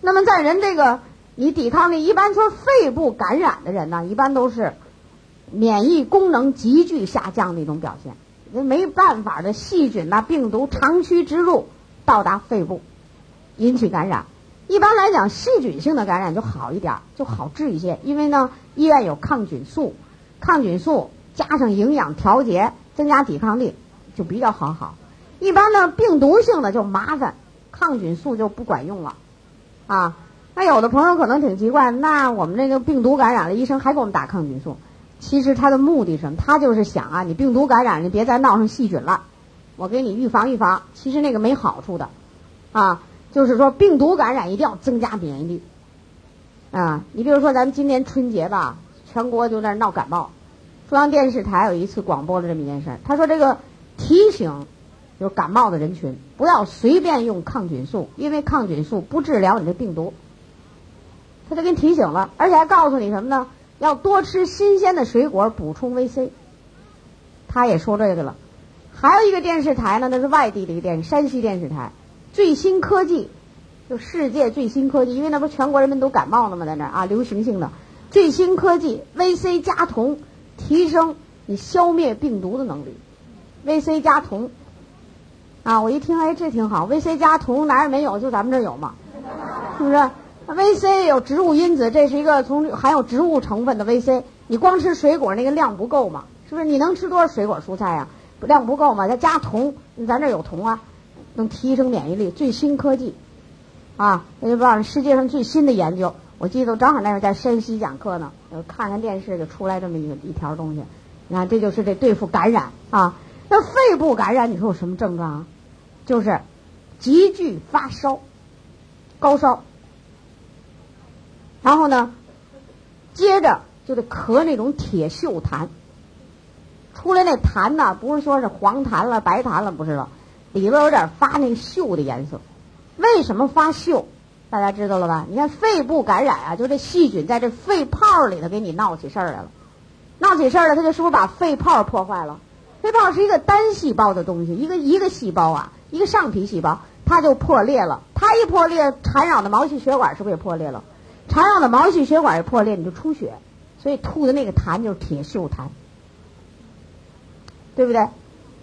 A: 那么在人这个你抵抗力一般说肺部感染的人呢，一般都是免疫功能急剧下降的一种表现，那没办法的细菌呐、病毒长驱直入到达肺部，引起感染。一般来讲，细菌性的感染就好一点，就好治一些，因为呢，医院有抗菌素，抗菌素加上营养调节，增加抵抗力，就比较好好。一般呢，病毒性的就麻烦，抗菌素就不管用了，啊。那有的朋友可能挺奇怪，那我们这个病毒感染了，医生还给我们打抗菌素，其实他的目的什么？他就是想啊，你病毒感染，你别再闹上细菌了，我给你预防预防。其实那个没好处的，啊。就是说，病毒感染一定要增加免疫力啊！你比如说，咱们今年春节吧，全国就在闹感冒。中央电视台有一次广播了这么一件事，他说这个提醒就是感冒的人群不要随便用抗菌素，因为抗菌素不治疗你的病毒。他就给你提醒了，而且还告诉你什么呢？要多吃新鲜的水果，补充维 C。他也说这个了。还有一个电视台呢，那是外地的一个电视，山西电视台。最新科技，就世界最新科技，因为那不全国人民都感冒了吗？在那啊，流行性的最新科技，VC 加铜提升你消灭病毒的能力。VC 加铜啊，我一听哎，这挺好。VC 加铜哪儿也没有？就咱们这儿有嘛，是不是？VC 有植物因子，这是一个从含有植物成分的 VC。你光吃水果那个量不够嘛？是不是？你能吃多少水果蔬菜呀？量不够嘛？再加铜，咱这有铜啊。能提升免疫力，最新科技，啊，那就告诉世界上最新的研究。我记得正好那时候在山西讲课呢，看看电视就出来这么一个一条东西。你看，这就是这对付感染啊。那肺部感染，你说有什么症状啊？就是急剧发烧、高烧，然后呢，接着就得咳那种铁锈痰，出来那痰呢，不是说是黄痰了、白痰了，不是了。里边有点发那锈的颜色，为什么发锈？大家知道了吧？你看肺部感染啊，就这细菌在这肺泡里头给你闹起事儿来了，闹起事儿来，它就是不是把肺泡破坏了？肺泡是一个单细胞的东西，一个一个细胞啊，一个上皮细胞，它就破裂了。它一破裂，缠绕的毛细血管是不是也破裂了？缠绕的毛细血管一破裂，你就出血，所以吐的那个痰就是铁锈痰，对不对？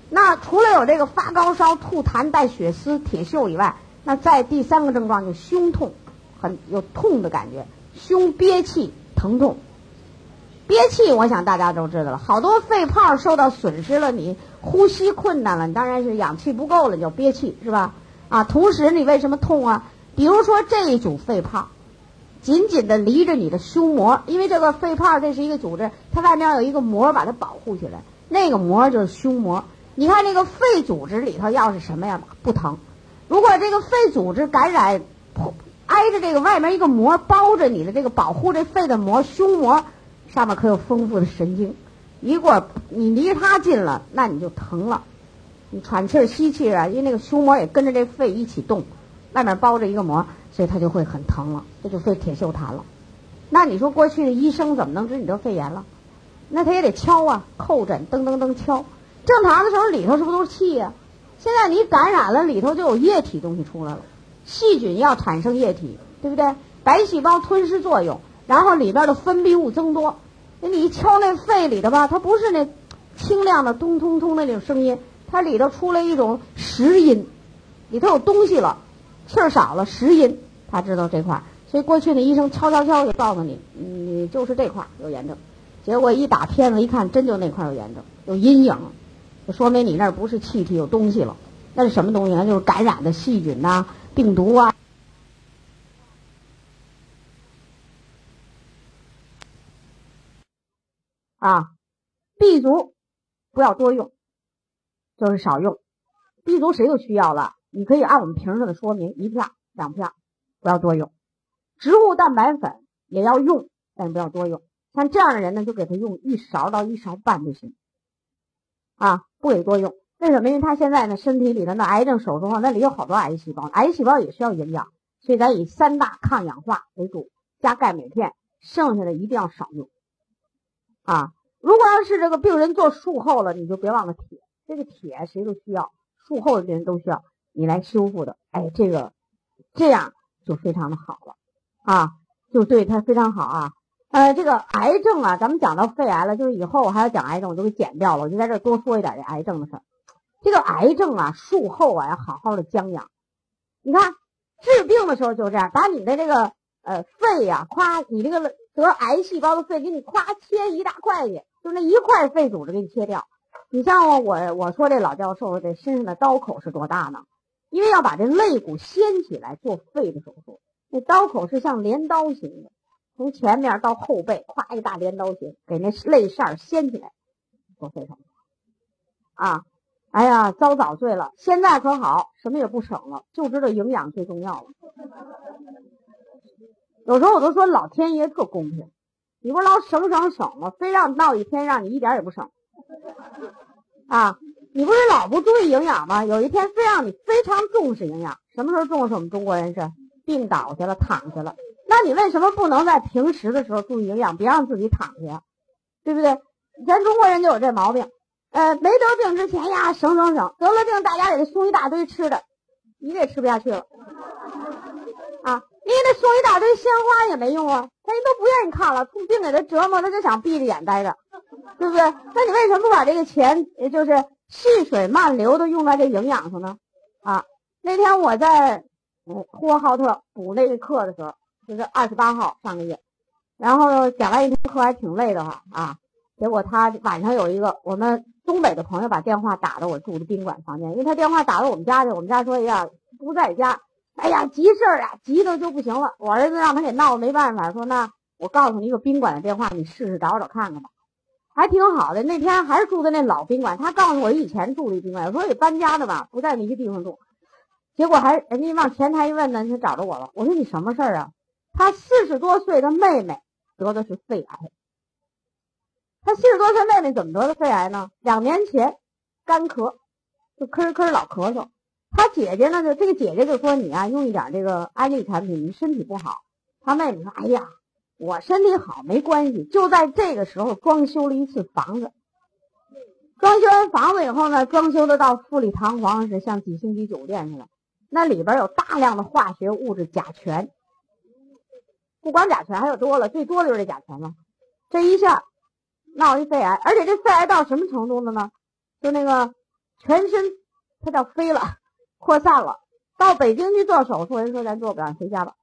A: 那除了有这个发高烧、吐痰、带血丝、铁锈以外，那再第三个症状就胸痛，很有痛的感觉，胸憋气、疼痛。憋气，我想大家都知道了，好多肺泡受到损失了，你呼吸困难了，你当然是氧气不够了，就憋气，是吧？啊，同时你为什么痛啊？比如说这一组肺泡，紧紧的离着你的胸膜，因为这个肺泡这是一个组织，它外面有一个膜把它保护起来，那个膜就是胸膜。你看这个肺组织里头要是什么呀？不疼。如果这个肺组织感染，挨着这个外面一个膜包着你的这个保护这肺的膜，胸膜上面可有丰富的神经。一过你离它近了，那你就疼了，你喘气儿吸气啊，因为那个胸膜也跟着这肺一起动，外面包着一个膜，所以它就会很疼了，这就肺铁锈痰了。那你说过去的医生怎么能知你得肺炎了？那他也得敲啊，叩诊，噔噔噔敲。正常的时候里头是不是都是气呀？现在你感染了，里头就有液体东西出来了。细菌要产生液体，对不对？白细胞吞噬作用，然后里边的分泌物增多。那你一敲那肺里头吧，它不是那清亮的咚咚咚的那种声音，它里头出来一种石音，里头有东西了，气儿少了，石音。他知道这块儿，所以过去那医生敲敲敲就告诉你，你就是这块儿有炎症。结果一打片子一看，真就那块儿有炎症，有阴影，就说明你那儿不是气体有东西了，那是什么东西呢？就是感染的细菌呐、病毒啊。啊，B 族不要多用，就是少用。B 族谁都需要了，你可以按我们瓶上的说明，一片、两片，不要多用。植物蛋白粉也要用，但不要多用。像这样的人呢，就给他用一勺到一勺半就行，啊，不给多用。为什么？因为他现在呢，身体里的那癌症手术后，那里有好多癌细胞，癌细胞也需要营养，所以咱以三大抗氧化为主，加钙镁片，剩下的一定要少用。啊，如果要是这个病人做术后了，你就别忘了铁，这个铁谁都需要，术后的病人都需要你来修复的。哎，这个这样就非常的好了，啊，就对他非常好啊。呃，这个癌症啊，咱们讲到肺癌了，就是以后我还要讲癌症，我就给剪掉了，我就在这多说一点这癌症的事儿。这个癌症啊，术后啊要好好的将养。你看治病的时候就这样，把你的这个呃肺呀，夸你这个。得癌细胞的肺给你夸切一大块去，就那一块肺组织给你切掉。你像我我说这老教授这身上的刀口是多大呢？因为要把这肋骨掀起来做肺的手术，那刀口是像镰刀形的，从前面到后背，夸一大镰刀形，给那肋扇掀起来做肺手术。啊，哎呀，遭早罪了。现在可好，什么也不省了，就知道营养最重要了。有时候我都说老天爷特公平，你不老省省省吗？非让闹一天让你一点也不省，啊，你不是老不注意营养吗？有一天非让你非常重视营养，什么时候重视？我们中国人是病倒下了，躺下了，那你为什么不能在平时的时候注意营养，别让自己躺下，对不对？咱中国人就有这毛病，呃，没得病之前呀省省省，得了病大家给他送一大堆吃的，你也吃不下去了，啊。你给他送一大堆鲜花也没用啊，他人都不愿意看了，病给他折磨，他就想闭着眼待着，对不对？那你为什么不把这个钱，也就是细水慢流的用在这营养上呢？啊，那天我在呼和浩特补那个课的时候，就是二十八号上个月，然后讲完一天课还挺累的哈啊，结果他晚上有一个我们东北的朋友把电话打到我住的宾馆房间，因为他电话打到我们家去，我们家说哎呀不在家。哎呀，急事儿啊，急的就不行了。我儿子让他给闹，没办法，说那我告诉你一个宾馆的电话，你试试找找看看吧，还挺好的。那天还是住的那老宾馆，他告诉我以前住的宾馆，我说得搬家的吧，不在那些地方住。结果还人家往前台一问呢，他找着我了。我说你什么事儿啊？他四十多岁的妹妹得的是肺癌。他四十多岁妹妹怎么得的肺癌呢？两年前干咳，就咳咳老咳嗽。他姐姐呢？就这个姐姐就说你啊，用一点这个安利产品，你身体不好。他妹妹说：“哎呀，我身体好没关系。”就在这个时候，装修了一次房子。装修完房子以后呢，装修的到富丽堂皇，是像几星级酒店似的。那里边有大量的化学物质甲醛，不光甲醛，还有多了，最多的就是这甲醛了。这一下闹一肺癌，而且这肺癌到什么程度了呢？就那个全身，它叫飞了。扩散了，到北京去做手术，人说咱做不了，回家吧，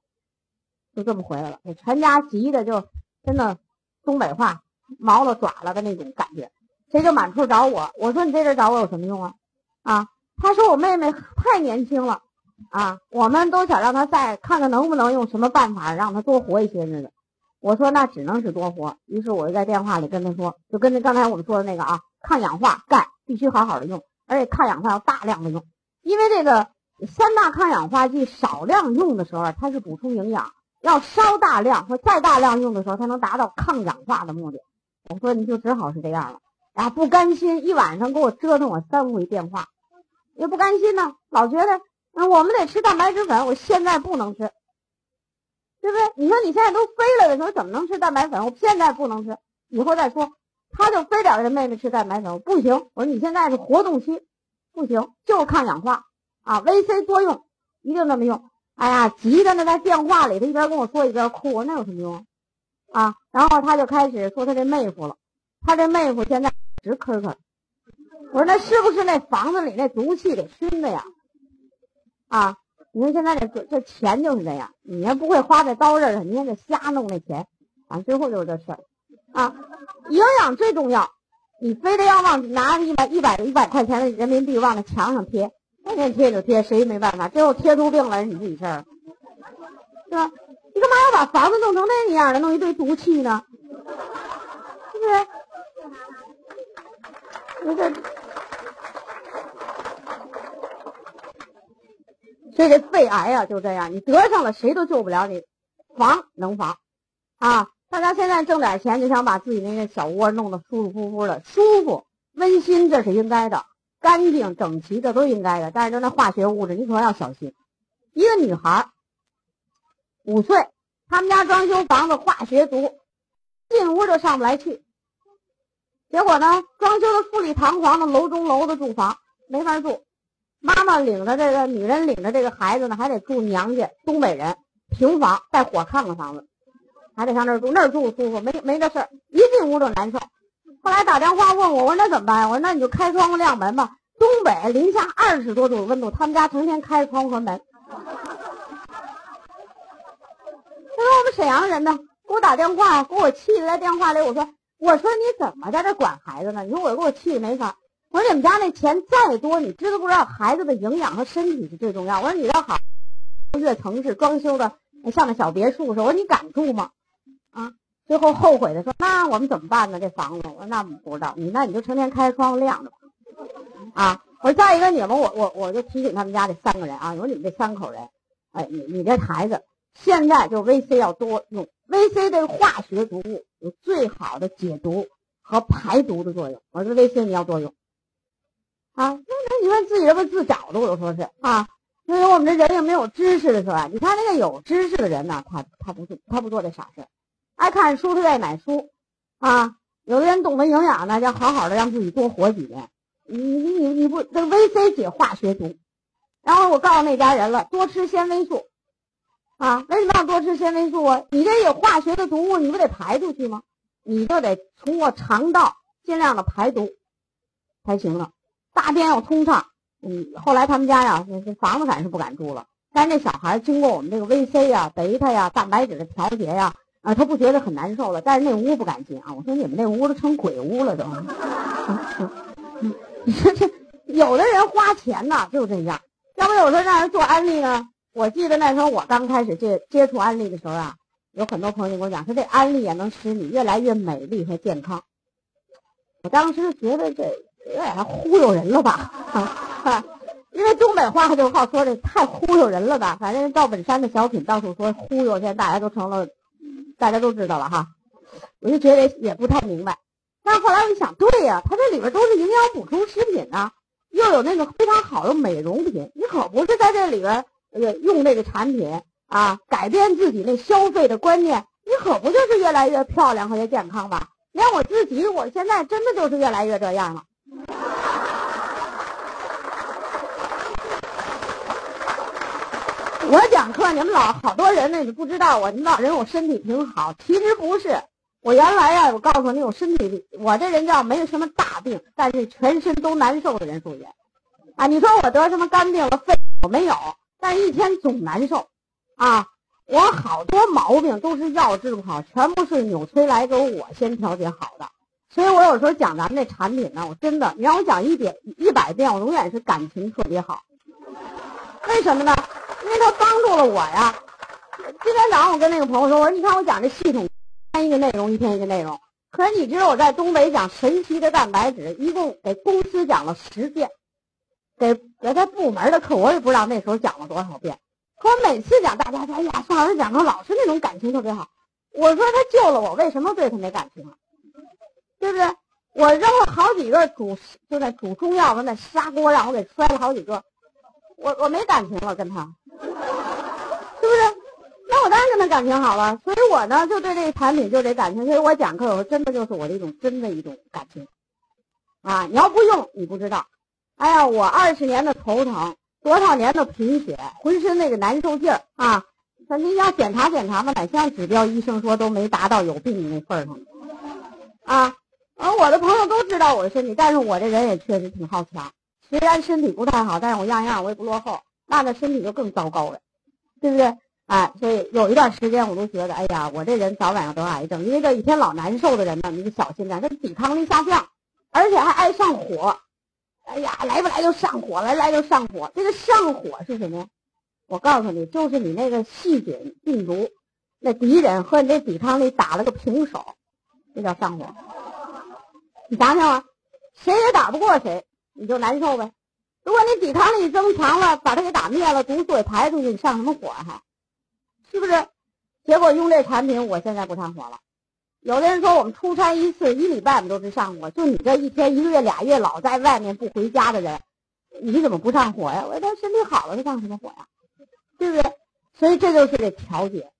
A: 就这么回来了。全家急的就真的东北话毛了爪了的那种感觉，谁就满处找我。我说你在这找我有什么用啊？啊，他说我妹妹太年轻了啊，我们都想让她再看看能不能用什么办法让她多活一些日子。我说那只能是多活。于是我就在电话里跟他说，就跟那刚才我们说的那个啊，抗氧化钙必须好好的用，而且抗氧化要大量的用。因为这个三大抗氧化剂少量用的时候，它是补充营养；要稍大量或再大量用的时候，才能达到抗氧化的目的。我说你就只好是这样了，啊，不甘心，一晚上给我折腾我三回电话，也不甘心呢，老觉得嗯我们得吃蛋白质粉，我现在不能吃，对不对？你说你现在都飞了的时候怎么能吃蛋白粉？我现在不能吃，以后再说。他就非得让妹妹吃蛋白粉，不行。我说你现在是活动期，不行，就抗氧化啊，VC 多用，一定这么用。哎呀，急的呢，在电话里，他一边跟我说一边哭，那有什么用啊？然后他就开始说他这妹夫了，他这妹夫现在直咳咳。我说那是不是那房子里那毒气给熏的呀？啊，你说现在这这钱就是这样，你要不会花在刀刃上，你还得瞎弄那钱，反啊，最后就是这事儿。啊，营养最重要，你非得要往拿一百一百一百块钱的人民币往那墙上贴，天天贴就贴，谁也没办法？最后贴出病来是你自己事儿，是吧？你干嘛要把房子弄成那样的，弄一堆毒气呢？是不是？那这，所以这肺癌啊就这样，你得上了谁都救不了你，防能防，啊。大家现在挣点钱，就想把自己那个小窝弄得舒舒服服的、舒服、温馨，这是应该的；干净整齐，这都应该的。但是就那化学物质，你可要小心。一个女孩，五岁，他们家装修房子，化学毒，进屋就上不来气。结果呢，装修的富丽堂皇的楼中楼的住房没法住。妈妈领着这个女人领着这个孩子呢，还得住娘家，东北人平房带火炕的房子。还得上那儿住，那儿住舒服，没没这事儿，一进屋就难受。后来打电话问我，我说那怎么办？我说那你就开窗户亮门吧。东北零下二十多度温度，他们家成天开窗户和门。他说我们沈阳人呢，给我打电话，给我气的在电话里，我说我说你怎么在这管孩子呢？你说我给我气的没法。我说你们家那钱再多，你知道不知道孩子的营养和身体是最重要？我说你这好，跃层是装修的像那小别墅似的，我说你敢住吗？啊，最后后悔的说：“那我们怎么办呢？这房子，我说那不知道你，那你就成天开窗户亮着吧。”啊，我说再一个你们，我我我就提醒他们家这三个人啊，我说你们这三口人，哎，你你这孩子现在就 VC 要多用，VC 这化学毒物有最好的解毒和排毒的作用，我说 VC 你要多用。啊，那那你说自己这不自找的，我就说是啊，因为我们这人又没有知识的是吧？你看那个有知识的人呢，他他不做他不做这傻事。爱看书，他爱买书，啊，有的人懂得营养呢，要好好的让自己多活几年。你你你你不这 VC 解化学毒，然后我告诉那家人了，多吃纤维素，啊，为什么要多吃纤维素啊？你这有化学的毒物，你不得排出去吗？你就得通过肠道尽量的排毒才行了，大便要通畅。嗯，后来他们家呀，房子反正是不敢住了，但是那小孩经过我们这个 VC 呀、贝塔呀、蛋白质的调节呀。啊他不觉得很难受了，但是那屋不敢进啊！我说你们那屋都成鬼屋了都。你说这有的人花钱呐就这样，要不有时候让人做安利呢？我记得那时候我刚开始接接触安利的时候啊，有很多朋友跟我讲说这安利也能使你越来越美丽和健康。我当时觉得这有点忽悠人了吧？啊，因为东北话就好说这太忽悠人了吧？反正赵本山的小品到处说忽悠，现在大家都成了。大家都知道了哈，我就觉得也不太明白。但后来我一想，对呀，它这里边都是营养补充食品啊，又有那个非常好的美容品，你可不是在这里边呃用这个产品啊，改变自己那消费的观念，你可不就是越来越漂亮和越健康吧？连我自己，我现在真的就是越来越这样了。我讲课，你们老好多人呢，你不知道我，你老认为我身体挺好，其实不是。我原来呀，我告诉你，我身体，我这人叫没有什么大病，但是全身都难受的人数也。啊，你说我得什么肝病了、肺我没有，但一天总难受。啊，我好多毛病都是药治不好，全部是纽崔莱给我先调节好的。所以我有时候讲咱们这产品呢，我真的，你让我讲一遍一百遍，我永远是感情特别好。为什么呢？因为他帮助了我呀。今天早上我跟那个朋友说，我说你看我讲这系统，一天一个内容，一天一个内容。可是你知道我在东北讲神奇的蛋白质，一共给公司讲了十遍，给给他部门的课，我也不知道那时候讲了多少遍。可我每次讲，大家说，哎呀，宋老师讲的老是那种感情特别好。我说他救了我，为什么对他没感情啊？对不对？我扔了好几个煮，就在煮中药的那砂锅，让我给摔了好几个。我我没感情了，跟他，跟他感情好了。所以我呢，就对这个产品就得感情。所以我讲课，我真的就是我的一种真的一种感情。啊，你要不用，你不知道。哎呀，我二十年的头疼，多少年的贫血，浑身那个难受劲儿啊！那你要检查检查嘛，哪项指标医生说都没达到有病的那份儿上。啊，而我的朋友都知道我的身体，但是我这人也确实挺好强。虽然身体不太好，但是我样样我也不落后。那那身体就更糟糕了，对不对？哎，所以有一段时间我都觉得，哎呀，我这人早晚要得癌症，因为这一天老难受的人呢，你就小心点，他抵抗力下降。而且还爱上火，哎呀，来不来就上火，来来就上火。这个上火是什么呀？我告诉你，就是你那个细菌、病毒那敌人和你这抵抗力打了个平手，这叫上火。你想想啊，谁也打不过谁，你就难受呗。如果你抵抗力增强了，把它给打灭了，毒素也排出去，你上什么火还？是不是？结果用这产品，我现在不上火了。有的人说我们出差一次一礼拜我们都是上火，就你这一天一个月俩月老在外面不回家的人，你怎么不上火呀？我他身体好了，他上什么火呀？对不对？所以这就是这调节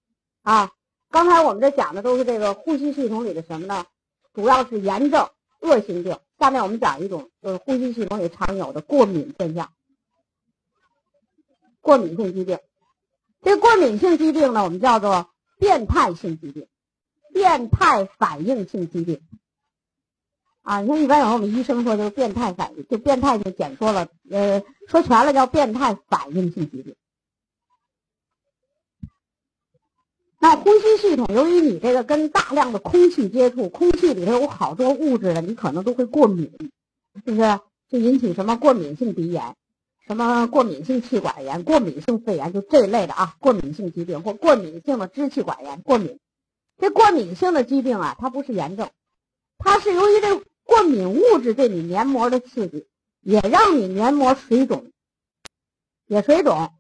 A: 啊。刚才我们这讲的都是这个呼吸系统里的什么呢？主要是炎症、恶性病。下面我们讲一种就是呼吸系统里常有的过敏现象，过敏性疾病。这过敏性疾病呢，我们叫做变态性疾病。变态反应性疾病啊，你看一般有时候我们医生说就是变态反应，就变态就简说了，呃，说全了叫变态反应性疾病。那呼吸系统，由于你这个跟大量的空气接触，空气里头有好多物质的，你可能都会过敏，是不是？就引起什么过敏性鼻炎，什么过敏性气管炎、过敏性肺炎，就这一类的啊，过敏性疾病或过敏性的支气管炎，过敏。这过敏性的疾病啊，它不是炎症，它是由于这过敏物质对你黏膜的刺激，也让你黏膜水肿，也水肿，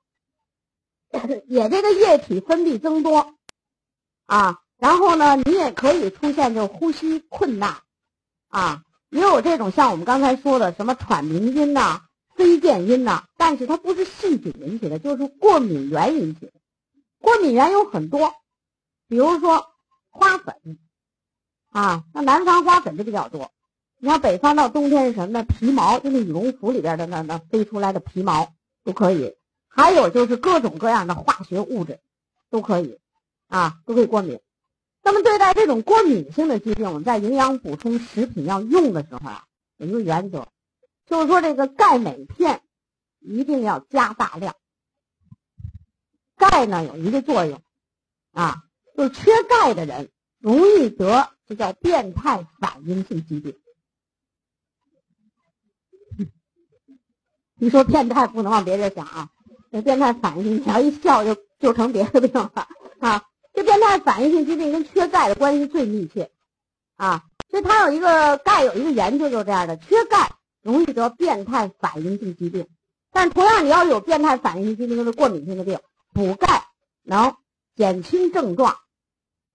A: 也这个液体分泌增多，啊，然后呢，你也可以出现就呼吸困难，啊，也有这种像我们刚才说的什么喘鸣音呐、飞溅音呐，但是它不是细菌引起的，就是过敏源引起的。过敏源有很多，比如说。花粉，啊，那南方花粉就比较多。你像北方到冬天是什么呢？皮毛，就那羽绒服里边的那那飞出来的皮毛都可以。还有就是各种各样的化学物质都可以，啊，都可以过敏。那么对待这种过敏性的疾病，我们在营养补充食品要用的时候啊，有一个原则，就是说这个钙镁片一定要加大量。钙呢有一个作用，啊。就缺钙的人容易得，这叫变态反应性疾病。你说变态不能往别人想啊，这变态反应性，你要一笑就就成别的病了啊。这变态反应性疾病跟缺钙的关系最密切啊，所以它有一个钙有一个研究就是这样的，缺钙容易得变态反应性疾病。但同样，你要有变态反应性疾病，就是过敏性的病，补钙能减轻症状。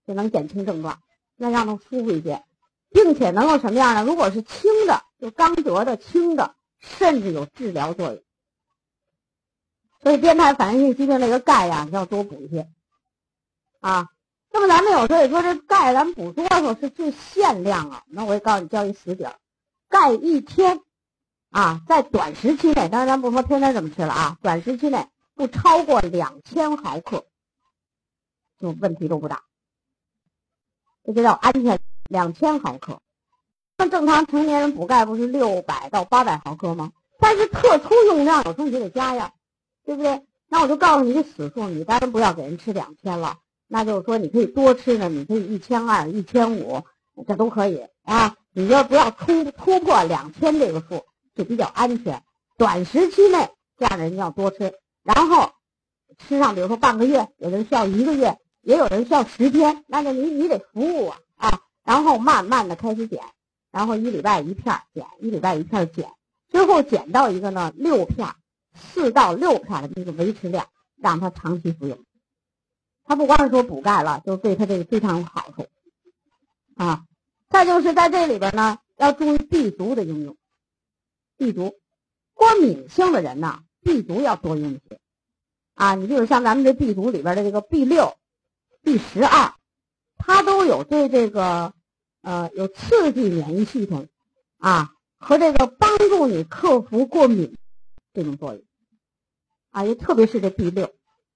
A: 就能减轻症状，那让他舒服一些，并且能够什么样呢？如果是轻的，就刚得的轻的，甚至有治疗作用。所以变态反应性疾病那个钙呀，要多补一些啊。那么咱们有时候也说这钙咱补多少是最限量啊？那我也告诉你，教一死点儿，钙一天啊，在短时期内，当然咱不说天天这么吃了啊，短时期内不超过两千毫克，就问题都不大。这就叫安全，两千毫克。那正常成年人补钙不是六百到八百毫克吗？但是特殊用量有时候你得加呀，对不对？那我就告诉你个死数，你当然不要给人吃两千了。那就是说你可以多吃呢，你可以一千二、一千五，这都可以啊。你要不要突突破两千这个数，就比较安全。短时期内这样的人要多吃，然后吃上比如说半个月，有人需要一个月。也有人需要十天，那就你你得服务啊啊，然后慢慢的开始减，然后一礼拜一片减，一礼拜一片减，最后减到一个呢六片，四到六片的这个维持量，让他长期服用。他不光是说补钙了，就对他这个非常有好处啊。再就是在这里边呢，要注意 B 族的应用。B 族过敏性的人呢，B 族要多用一些啊。你比如像咱们这 B 族里边的这个 B 六、B 十二，它都有对这个呃有刺激免疫系统啊和这个帮助你克服过敏这种作用啊。也特别是这 B 六，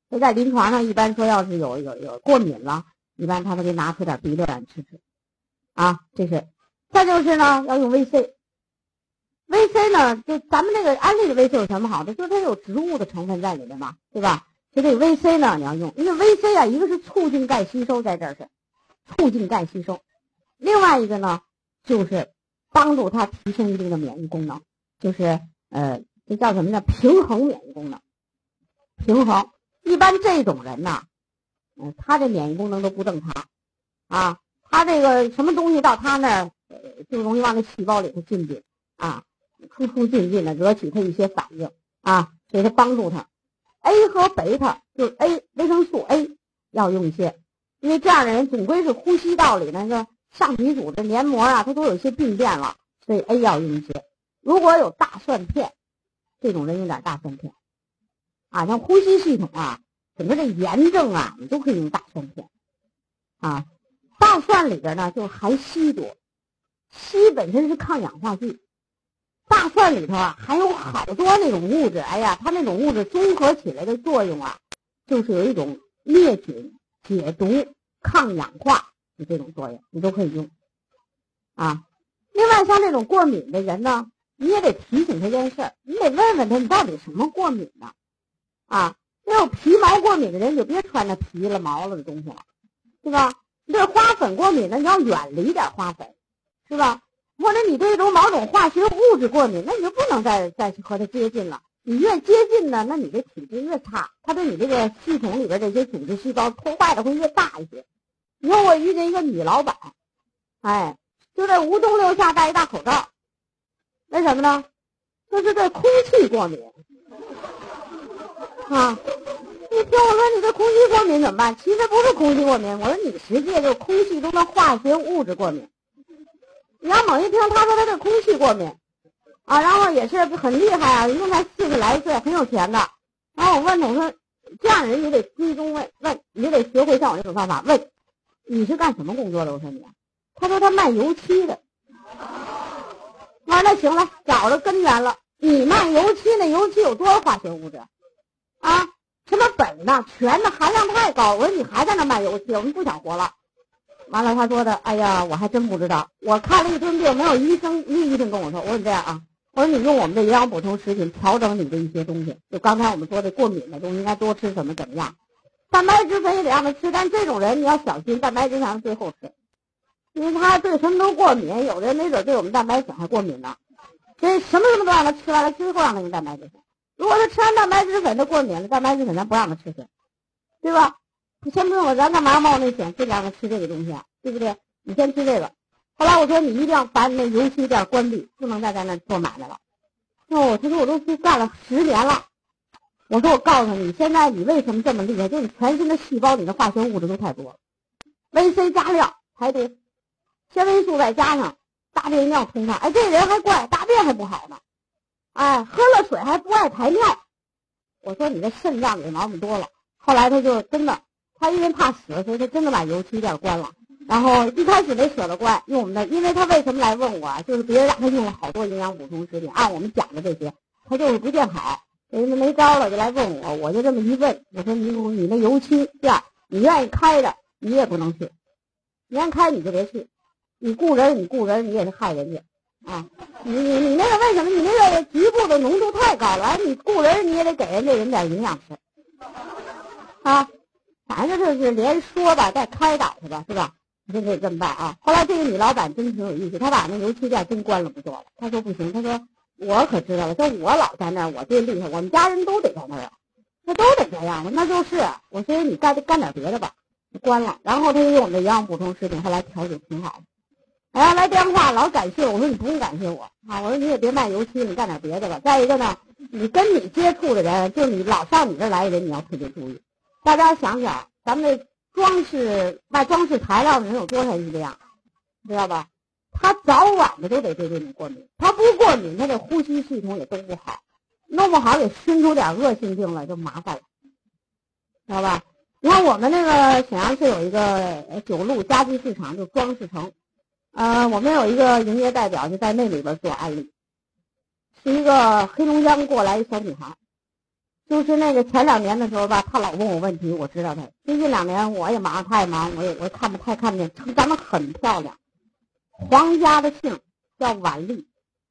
A: 所以在临床上一般说要是有有有过敏了，一般他都给拿出点 B 六来吃吃啊。这是。再就是呢，要用 V C V C 呢，就咱们这个安利的 VC 有什么好的？就是它有植物的成分在里面嘛，对吧？就这个 VC 呢，你要用，因为 VC 啊，一个是促进钙吸收，在这儿是促进钙吸收，另外一个呢，就是帮助它提升一定的免疫功能，就是呃，这叫什么呢？平衡免疫功能，平衡。一般这种人呢，嗯，他这免疫功能都不正常啊，他这个什么东西到他那儿。就容易往那细胞里头进去啊，出出进进的，惹起他一些反应啊，给他帮助他。A 和贝塔就是 A 维生素 A 要用一些，因为这样的人总归是呼吸道里那个上皮组织黏膜啊，它都有些病变了，所以 A 要用一些。如果有大蒜片，这种人用点大蒜片啊，像呼吸系统啊，整个这炎症啊，你都可以用大蒜片啊。大蒜里边呢就含硒多。硒本身是抗氧化剂，大蒜里头啊含有好多那种物质。哎呀，它那种物质综合起来的作用啊，就是有一种灭菌、解毒、抗氧化的这种作用，你都可以用啊。另外，像这种过敏的人呢，你也得提醒他件事，你得问问他你到底什么过敏呢？啊，那有皮毛过敏的人就别穿那皮了毛了的东西了，对吧？你对花粉过敏的，你要远离点花粉。是吧？或者你对一种某种化学物质过敏，那你就不能再再去和它接近了。你越接近呢，那你的体质越差，它对你这个系统里边这些组织细胞破坏的会越大一些。你说我遇见一个女老板，哎，就在无冬六夏戴一大口罩，为什么呢？就是对空气过敏啊！你听我说，你这空气过敏怎么办？其实不是空气过敏，我说你实际就空气中的化学物质过敏。你要猛一听，他说他这空气过敏，啊，然后也是很厉害啊，一共才四十来岁，很有钱的。然后我问他，我说这样人你得追踪问问，你得学会像我这种方法问，你是干什么工作的？我说你，他说他卖油漆的。我说那行了，找着根源了。你卖油漆，那油漆有多少化学物质？啊，什么苯的、醛的含量太高。我说你还在那卖油漆，我们不想活了。完了，他说的，哎呀，我还真不知道。我看了一顿病，没有医生，一个医生跟我说，我说你这样啊，我说你用我们的营养补充食品调整你的一些东西。就刚才我们说的过敏的东西，应该多吃什么怎么样？蛋白质粉也得让他吃，但这种人你要小心，蛋白质让他最后吃，因为他对什么都过敏，有的人没准对我们蛋白粉还过敏呢。所以什么什么都让他吃完了，最后让他用蛋白质粉。如果他吃完蛋白质粉他过敏了，蛋白质粉咱不让他吃去，对吧？你先不用了，咱干嘛冒那险非让他吃这个东西啊？对不对？你先吃这个。后来我说你一定要把你那油漆店关闭，不能再在那做买卖了。哦，他说我都干了十年了。我说我告诉你，现在你为什么这么厉害？就是你全身的细胞里的化学物质都太多了维 C 加量还得，纤维素再加上大便尿通畅。哎，这人还怪大便还不好呢。哎，喝了水还不爱排尿。我说你这肾脏里毛病多了。后来他就真的。他因为怕死，所以他真的把油漆店关了。然后一开始没舍得关，用我们的，因为他为什么来问我？就是别人让他用了好多营养补充食品，按我们讲的这些，他就是不见好，人家没招了，就来问我。我就这么一问，我说你你那油漆店，你愿意开着，你也不能去；你愿开你就别去。你雇人，你雇人，你也是害人家啊！你你你那个为什么？你那个局部的浓度太高了，你雇人你也得给人家人点营养吃啊。反正就是连说吧，带开导他吧，是吧？你就可以这么办啊。后来这个女老板真挺有意思，她把那油漆店真关了，不做了。她说不行，她说我可知道了，说我老在那儿，我最厉害，我们家人都得在那儿啊，那都得这样。那就是我说你干干点别的吧，关了。然后她就用我们的营养补充食品，后来调节挺好的。哎，来电话老感谢我，我说你不用感谢我啊，我说你也别卖油漆，你干点别的吧。再一个呢，你跟你接触的人，就你老上你这儿来的人，你要特别注意。大家想想，咱们那装饰卖装饰材料的人有多少人这样，知道吧？
B: 他早晚的都得对这种过敏。他不过敏，他这呼吸系统也都不好，弄不好给熏出点恶性病来就麻烦了，知道吧？你看我们那个沈阳市有一个九路家居市场，就装饰城，呃，我们有一个营业代表就在那里边做案例，是一个黑龙江过来一小女孩。就是那个前两年的时候吧，他老问我问题，我知道他。最近两年我也忙，他也忙，我也我看不太看不见。长得很漂亮，皇家的姓叫婉丽，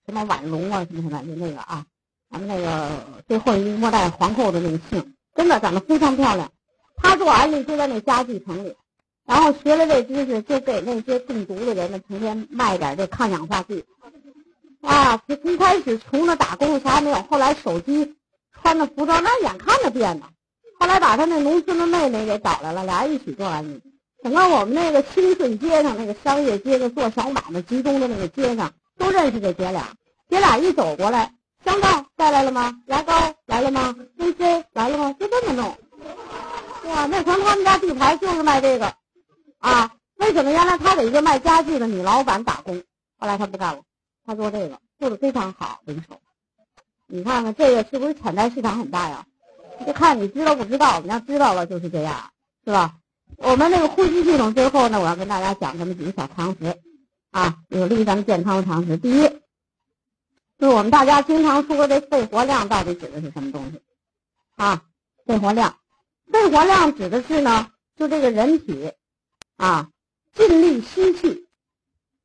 B: 什么婉容啊，什么什么就那个啊，咱们那个最后一个末代皇后的那个姓，真的长得非常漂亮。他做安利就在那家具城里，然后学了这知识，就给那些中毒的人呢，成天卖点这抗氧化剂。啊，从开始穷的打工啥也没有，后来手机。穿的服装那眼看着变呢，后来把他那农村的妹妹给找来了，俩人一起做安利。整个我们那个清顺街上那个商业街的做小买卖集中的那个街上，都认识这姐俩。姐俩一走过来，香皂带来了吗？牙膏来了吗？VC 来了吗？就这么弄。哇，那成他们家地盘就是卖这个啊？为什么原来他给一个卖家具的女老板打工，后来他不干了，他做这个做的非常好，零手。你看看这个是不是潜在市场很大呀？就看你知道不知道。你要知道了就是这样，是吧？我们那个呼吸系统最后呢，我要跟大家讲这么几个小常识啊，有利于咱们健康的常识。第一，就是我们大家经常说的肺活量到底指的是什么东西啊？肺活量，肺活量指的是呢，就这个人体啊，尽力吸气，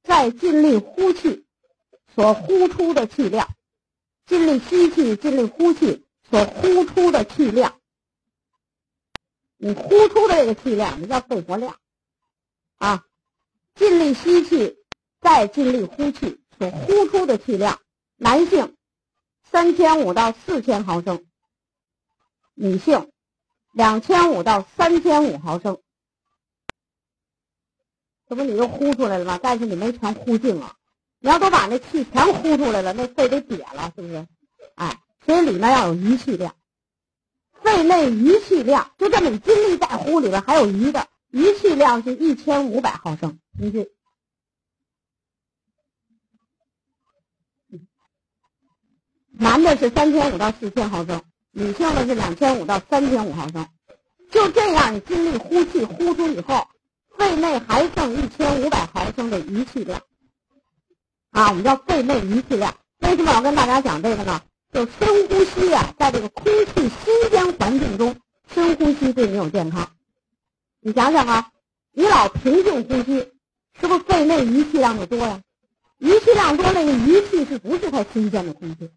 B: 再尽力呼气所呼出的气量。尽力吸气，尽力呼气，所呼出的气量，你呼出的这个气量，你叫肺活量，啊，尽力吸气，再尽力呼气，所呼出的气量，男性三千五到四千毫升，女性两千五到三千五毫升，这不你又呼出来了吗？但是你没全呼尽啊。你要都把那气全呼出来了，那肺得瘪了，是不是？哎，所以里面要有余气量，肺内余气量就这么你尽力在呼，里边还有余的，余气量是一千五百毫升。你去，男的是三千五到四千毫升，女性的是两千五到三千五毫升。就这样，你尽力呼气呼出以后，肺内还剩一千五百毫升的余气量。啊，我们叫肺内余气量。为什么要跟大家讲这个呢？就深呼吸啊，在这个空气新鲜环境中，深呼吸对你有健康。你想想啊，你老平静呼吸，是不是肺内余气量就多呀？余气量多，那个余气是不是太新鲜的空气？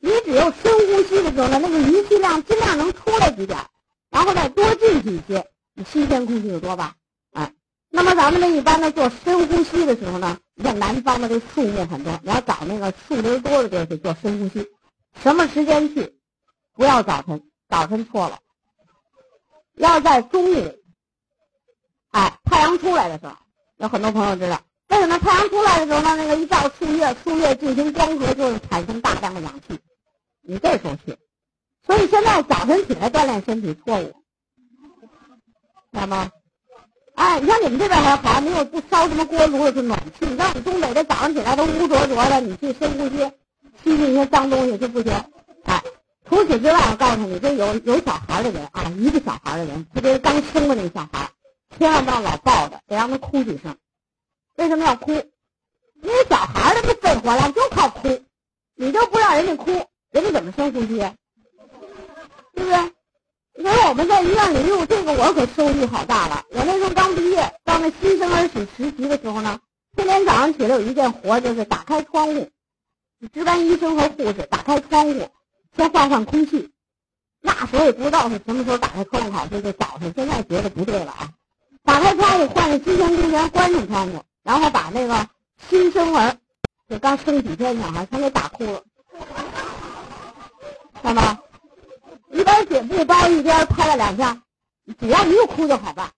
B: 你只有深呼吸的时候呢，那个余气量尽量能出来几点，然后再多进去一些，你新鲜空气就多吧？哎，那么咱们这一般呢，做深呼吸的时候呢？你看南方的这树木很多，你要找那个树林多的地儿去做深呼吸。什么时间去？不要早晨，早晨错了。要在中午，哎，太阳出来的时候，有很多朋友知道为什么太阳出来的时候呢？那个一照树叶，树叶进行光合，就会产生大量的氧气。你这时候去，所以现在早晨起来锻炼身体错误，知道吗？哎，你像你们这边还好，没有不烧什么锅炉是暖气。你像我们东北的早上起来都乌浊浊的，你去深呼吸，吸进一些脏东西就不行。哎，除此之外，我告诉你，这有有小孩的人啊，一个小孩的人，特别是刚生的那个小孩，千万不要老抱着，得让他哭几声。为什么要哭？因为小孩他不肺活量就靠哭，你就不让人家哭，人家怎么深呼吸？对不对？因为我们在医院里用这个，我可收益好大了。我那时候刚毕业，到那新生儿室实习的时候呢，天天早上起来有一件活，就是打开窗户，值班医生和护士打开窗户，先换换空气。那时候也不知道是什么时候打开窗户好，就是早上。现在觉得不对了啊！打开窗户换个新鲜空气，关上窗户，然后把那个新生儿，就刚生几天小孩，全给打哭了，看吗？一边解布包一边拍了两下，只要一个哭就好办，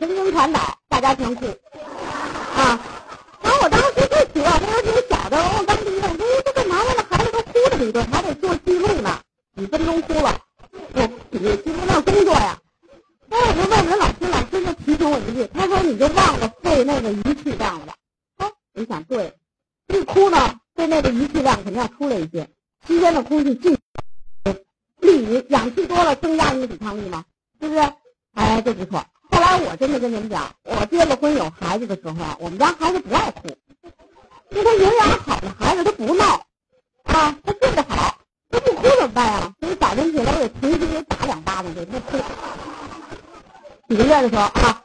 B: 神经传导，大家全哭啊！然后我当时就奇怪，那时候挺小的，我刚毕业，我说这干嘛呢？那孩子都哭了一顿，还得做记录呢，几分钟哭了，我你记录那工作呀。后来我就问人老师，老师就提醒我一句，他说你就忘了肺那个仪器量了。哦，我想对一哭呢对内的仪器量肯定要出来一些，新鲜的空气进，利于氧气多了增加你的抵抗力吗，是不是？哎，这不错。后来我真的跟你们讲，我结了婚有孩子的时候啊，我们家孩子不爱哭，因为他营养好的孩子他不闹啊，他睡得好，他不哭怎么办呀？所以早晨起来我得重新给打两巴掌，给他哭。几个月的时候啊。